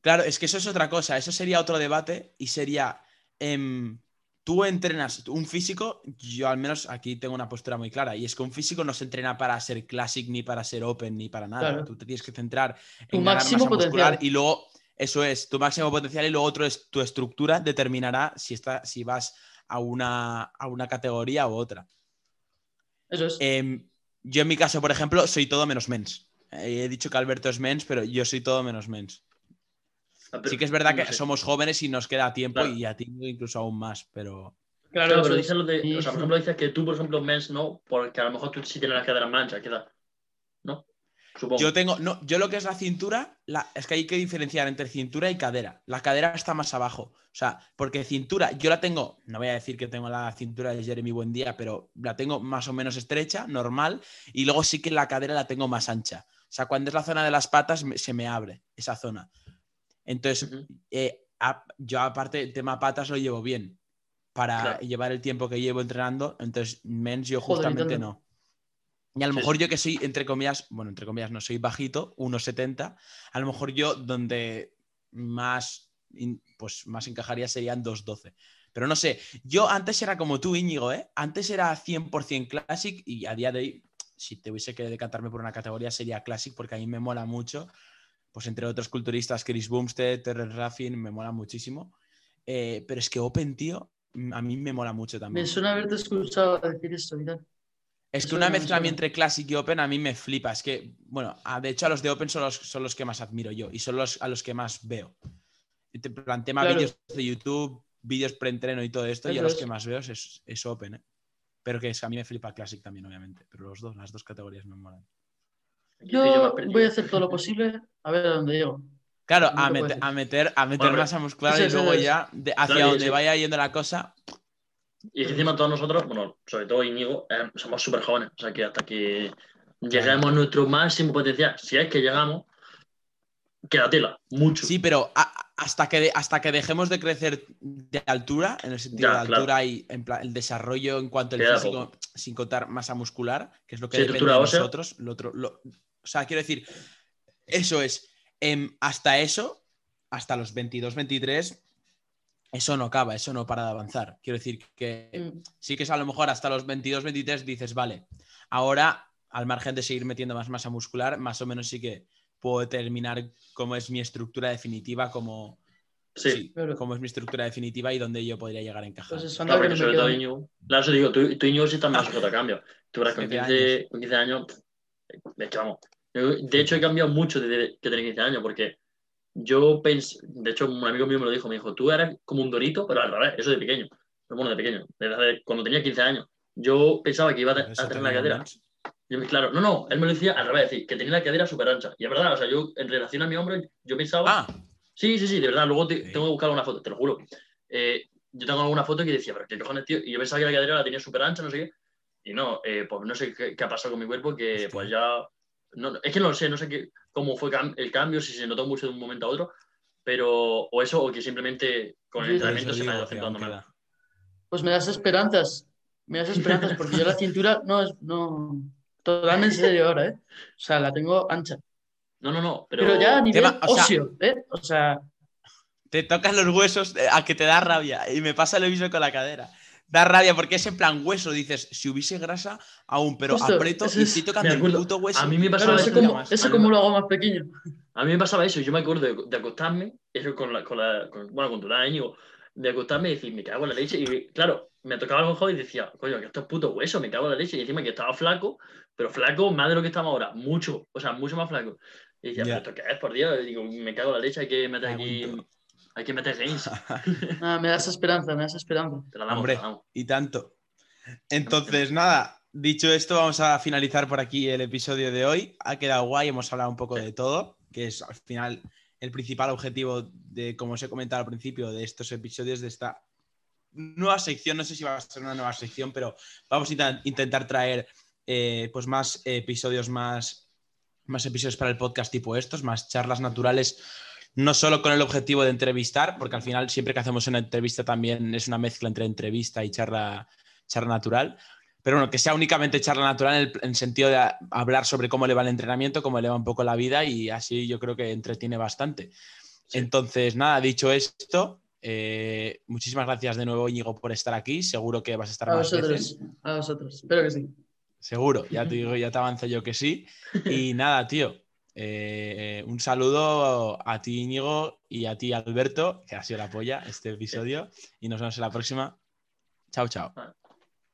Claro, es que eso es otra cosa, eso sería otro debate y sería, em, tú entrenas un físico, yo al menos aquí tengo una postura muy clara, y es que un físico no se entrena para ser classic, ni para ser open, ni para nada. Tú te tienes que centrar en máximo potencial. y luego eso es tu máximo potencial y lo otro es tu estructura determinará si, está, si vas a una, a una categoría u otra. Eso es. Em, yo en mi caso, por ejemplo, soy todo menos mens. Eh, he dicho que Alberto es mens, pero yo soy todo menos mens. Ah, sí que es verdad que somos jóvenes y nos queda tiempo y a ti incluso aún más, pero... Claro, pero dices lo de... O sea, por ejemplo, dices que tú, por ejemplo, mens no, porque a lo mejor tú sí tienes la cadera mancha, queda... ¿No? Yo tengo, no, yo lo que es la cintura, es que hay que diferenciar entre cintura y cadera. La cadera está más abajo. O sea, porque cintura, yo la tengo, no voy a decir que tengo la cintura de Jeremy Buendía, pero la tengo más o menos estrecha, normal, y luego sí que la cadera la tengo más ancha. O sea, cuando es la zona de las patas, se me abre esa zona. Entonces, eh, yo aparte, el tema patas lo llevo bien para llevar el tiempo que llevo entrenando. Entonces, mens yo justamente no. Y a lo mejor yo que soy, entre comillas, bueno, entre comillas no soy bajito, 1,70, a lo mejor yo donde más, pues más encajaría serían 2,12. Pero no sé, yo antes era como tú, Íñigo, ¿eh? Antes era 100% Classic y a día de hoy, si te hubiese que decantarme por una categoría, sería Classic porque a mí me mola mucho. Pues entre otros culturistas, Chris Bumstead, Terry Raffin, me mola muchísimo. Eh, pero es que Open, tío, a mí me mola mucho también. Me suena haberte escuchado decir esto, mira. Es que una mezcla entre Classic y Open a mí me flipa. Es que, bueno, de hecho a los de Open son los, son los que más admiro yo y son los a los que más veo. Te planteé más vídeos de YouTube, vídeos preentreno y todo esto, y a los que más veo es, es Open. ¿eh? Pero que es, a mí me flipa Classic también, obviamente. Pero los dos, las dos categorías me molan. Yo voy a hacer todo lo posible a ver a dónde llego. Claro, a, a, meter, a meter masa muscular y luego ya hacia donde vaya yendo la cosa. Y encima todos nosotros, bueno, sobre todo Íñigo, eh, somos súper jóvenes. O sea que hasta que lleguemos a nuestro máximo potencial, si es que llegamos, queda tela, mucho. Sí, pero hasta, que hasta que dejemos de crecer de altura, en el sentido de altura y en el desarrollo en cuanto al físico, sin contar masa muscular, que es lo que depende de nosotros. Lo otro, o sea, quiero decir, eso es, em, hasta eso, hasta los 22, 23, eso no acaba, eso no para de avanzar. Quiero decir que mm. sí que es a lo mejor hasta los 22, 23 dices, vale, ahora al margen de seguir metiendo más masa muscular, más o menos sí que puedo determinar cómo es mi estructura definitiva, como sí, cómo es mi estructura definitiva y dónde yo podría llegar a encajar. Pues claro, porque sobre todo Iñigo, claro, digo, tú, tú Iñigo sí sujeto a cambio. Tú verás con 15, con 15 años, de hecho, vamos. De hecho, he cambiado mucho desde que tenía 15 años, porque yo pensé, de hecho, un amigo mío me lo dijo, me dijo, tú eres como un dorito, pero al revés, eso de pequeño. Bueno, de pequeño, desde cuando tenía 15 años. Yo pensaba que iba a, tener la cadera. claro, no, no, él me lo decía al revés, decir, que tenía la cadera súper ancha. Y es verdad, o sea, yo en relación a mi hombro, yo pensaba. Ah. Sí, sí, sí, de verdad, luego tengo que buscar una foto, te lo juro. Eh, yo tengo alguna foto que decía, pero qué cojones, tío. Y yo pensaba que la cadera la tenía súper ancha, no sé qué. Y no, eh, pues no sé qué, ha pasado con mi cuerpo, que pues ya. No, es que no lo sé, no sé qué, cómo fue el cambio, si se notó mucho de un momento a otro, pero o eso, o que simplemente con el entrenamiento se me ha ido acentuando más. Pues me das esperanzas, me das esperanzas, porque yo la cintura no es, no, totalmente en serio ahora, ¿eh? O sea, la tengo ancha. No, no, no, pero, pero ya a nivel óseo, ¿eh? O sea... Te tocas los huesos a que te da rabia y me pasa lo mismo con la cadera da rabia porque es en plan hueso. Dices, si hubiese grasa, aún, pero aprieto y estoy tocando el puto hueso. A mí me pasaba eso. Como, eso como lo hago más pequeño. A mí me pasaba eso. Yo me acuerdo de, acostarme, eso con la, con la bueno, con tu año, de acostarme y decir, me cago en la leche. Y claro, me tocaba el ojo y decía, coño, que esto es puto hueso, me cago en la leche. Y encima que estaba flaco, pero flaco más de lo que estaba ahora, mucho, o sea, mucho más flaco. Y decía, ¿pero esto qué es, por Dios? Y digo, me cago en la leche, hay que meter aquí. Hay que meter games. [LAUGHS] ah, me das esperanza, me das esperanza. Te la damos, Hombre, y tanto. Entonces, nada, dicho esto, vamos a finalizar por aquí el episodio de hoy. Ha quedado guay, hemos hablado un poco de todo, que es al final el principal objetivo de, como os he comentado al principio, de estos episodios, de esta nueva sección. No sé si va a ser una nueva sección, pero vamos a intentar traer eh, pues más episodios, más, más episodios para el podcast tipo estos, más charlas naturales no solo con el objetivo de entrevistar, porque al final siempre que hacemos una entrevista también es una mezcla entre entrevista y charla, charla natural, pero bueno, que sea únicamente charla natural en el, sentido de hablar sobre cómo le va el entrenamiento, cómo le va un poco la vida y así yo creo que entretiene bastante. Entonces, nada, dicho esto, eh, muchísimas gracias de nuevo, Íñigo, por estar aquí. Seguro que vas a estar a vosotros, A vosotros, espero que sí. Seguro, ya te digo, ya te avanzo yo que sí. [LAUGHS] Y nada, tío, eh, un saludo a ti, Íñigo, y a ti, Alberto, que ha sido la polla este episodio. Y nos vemos en la próxima. Chao, chao.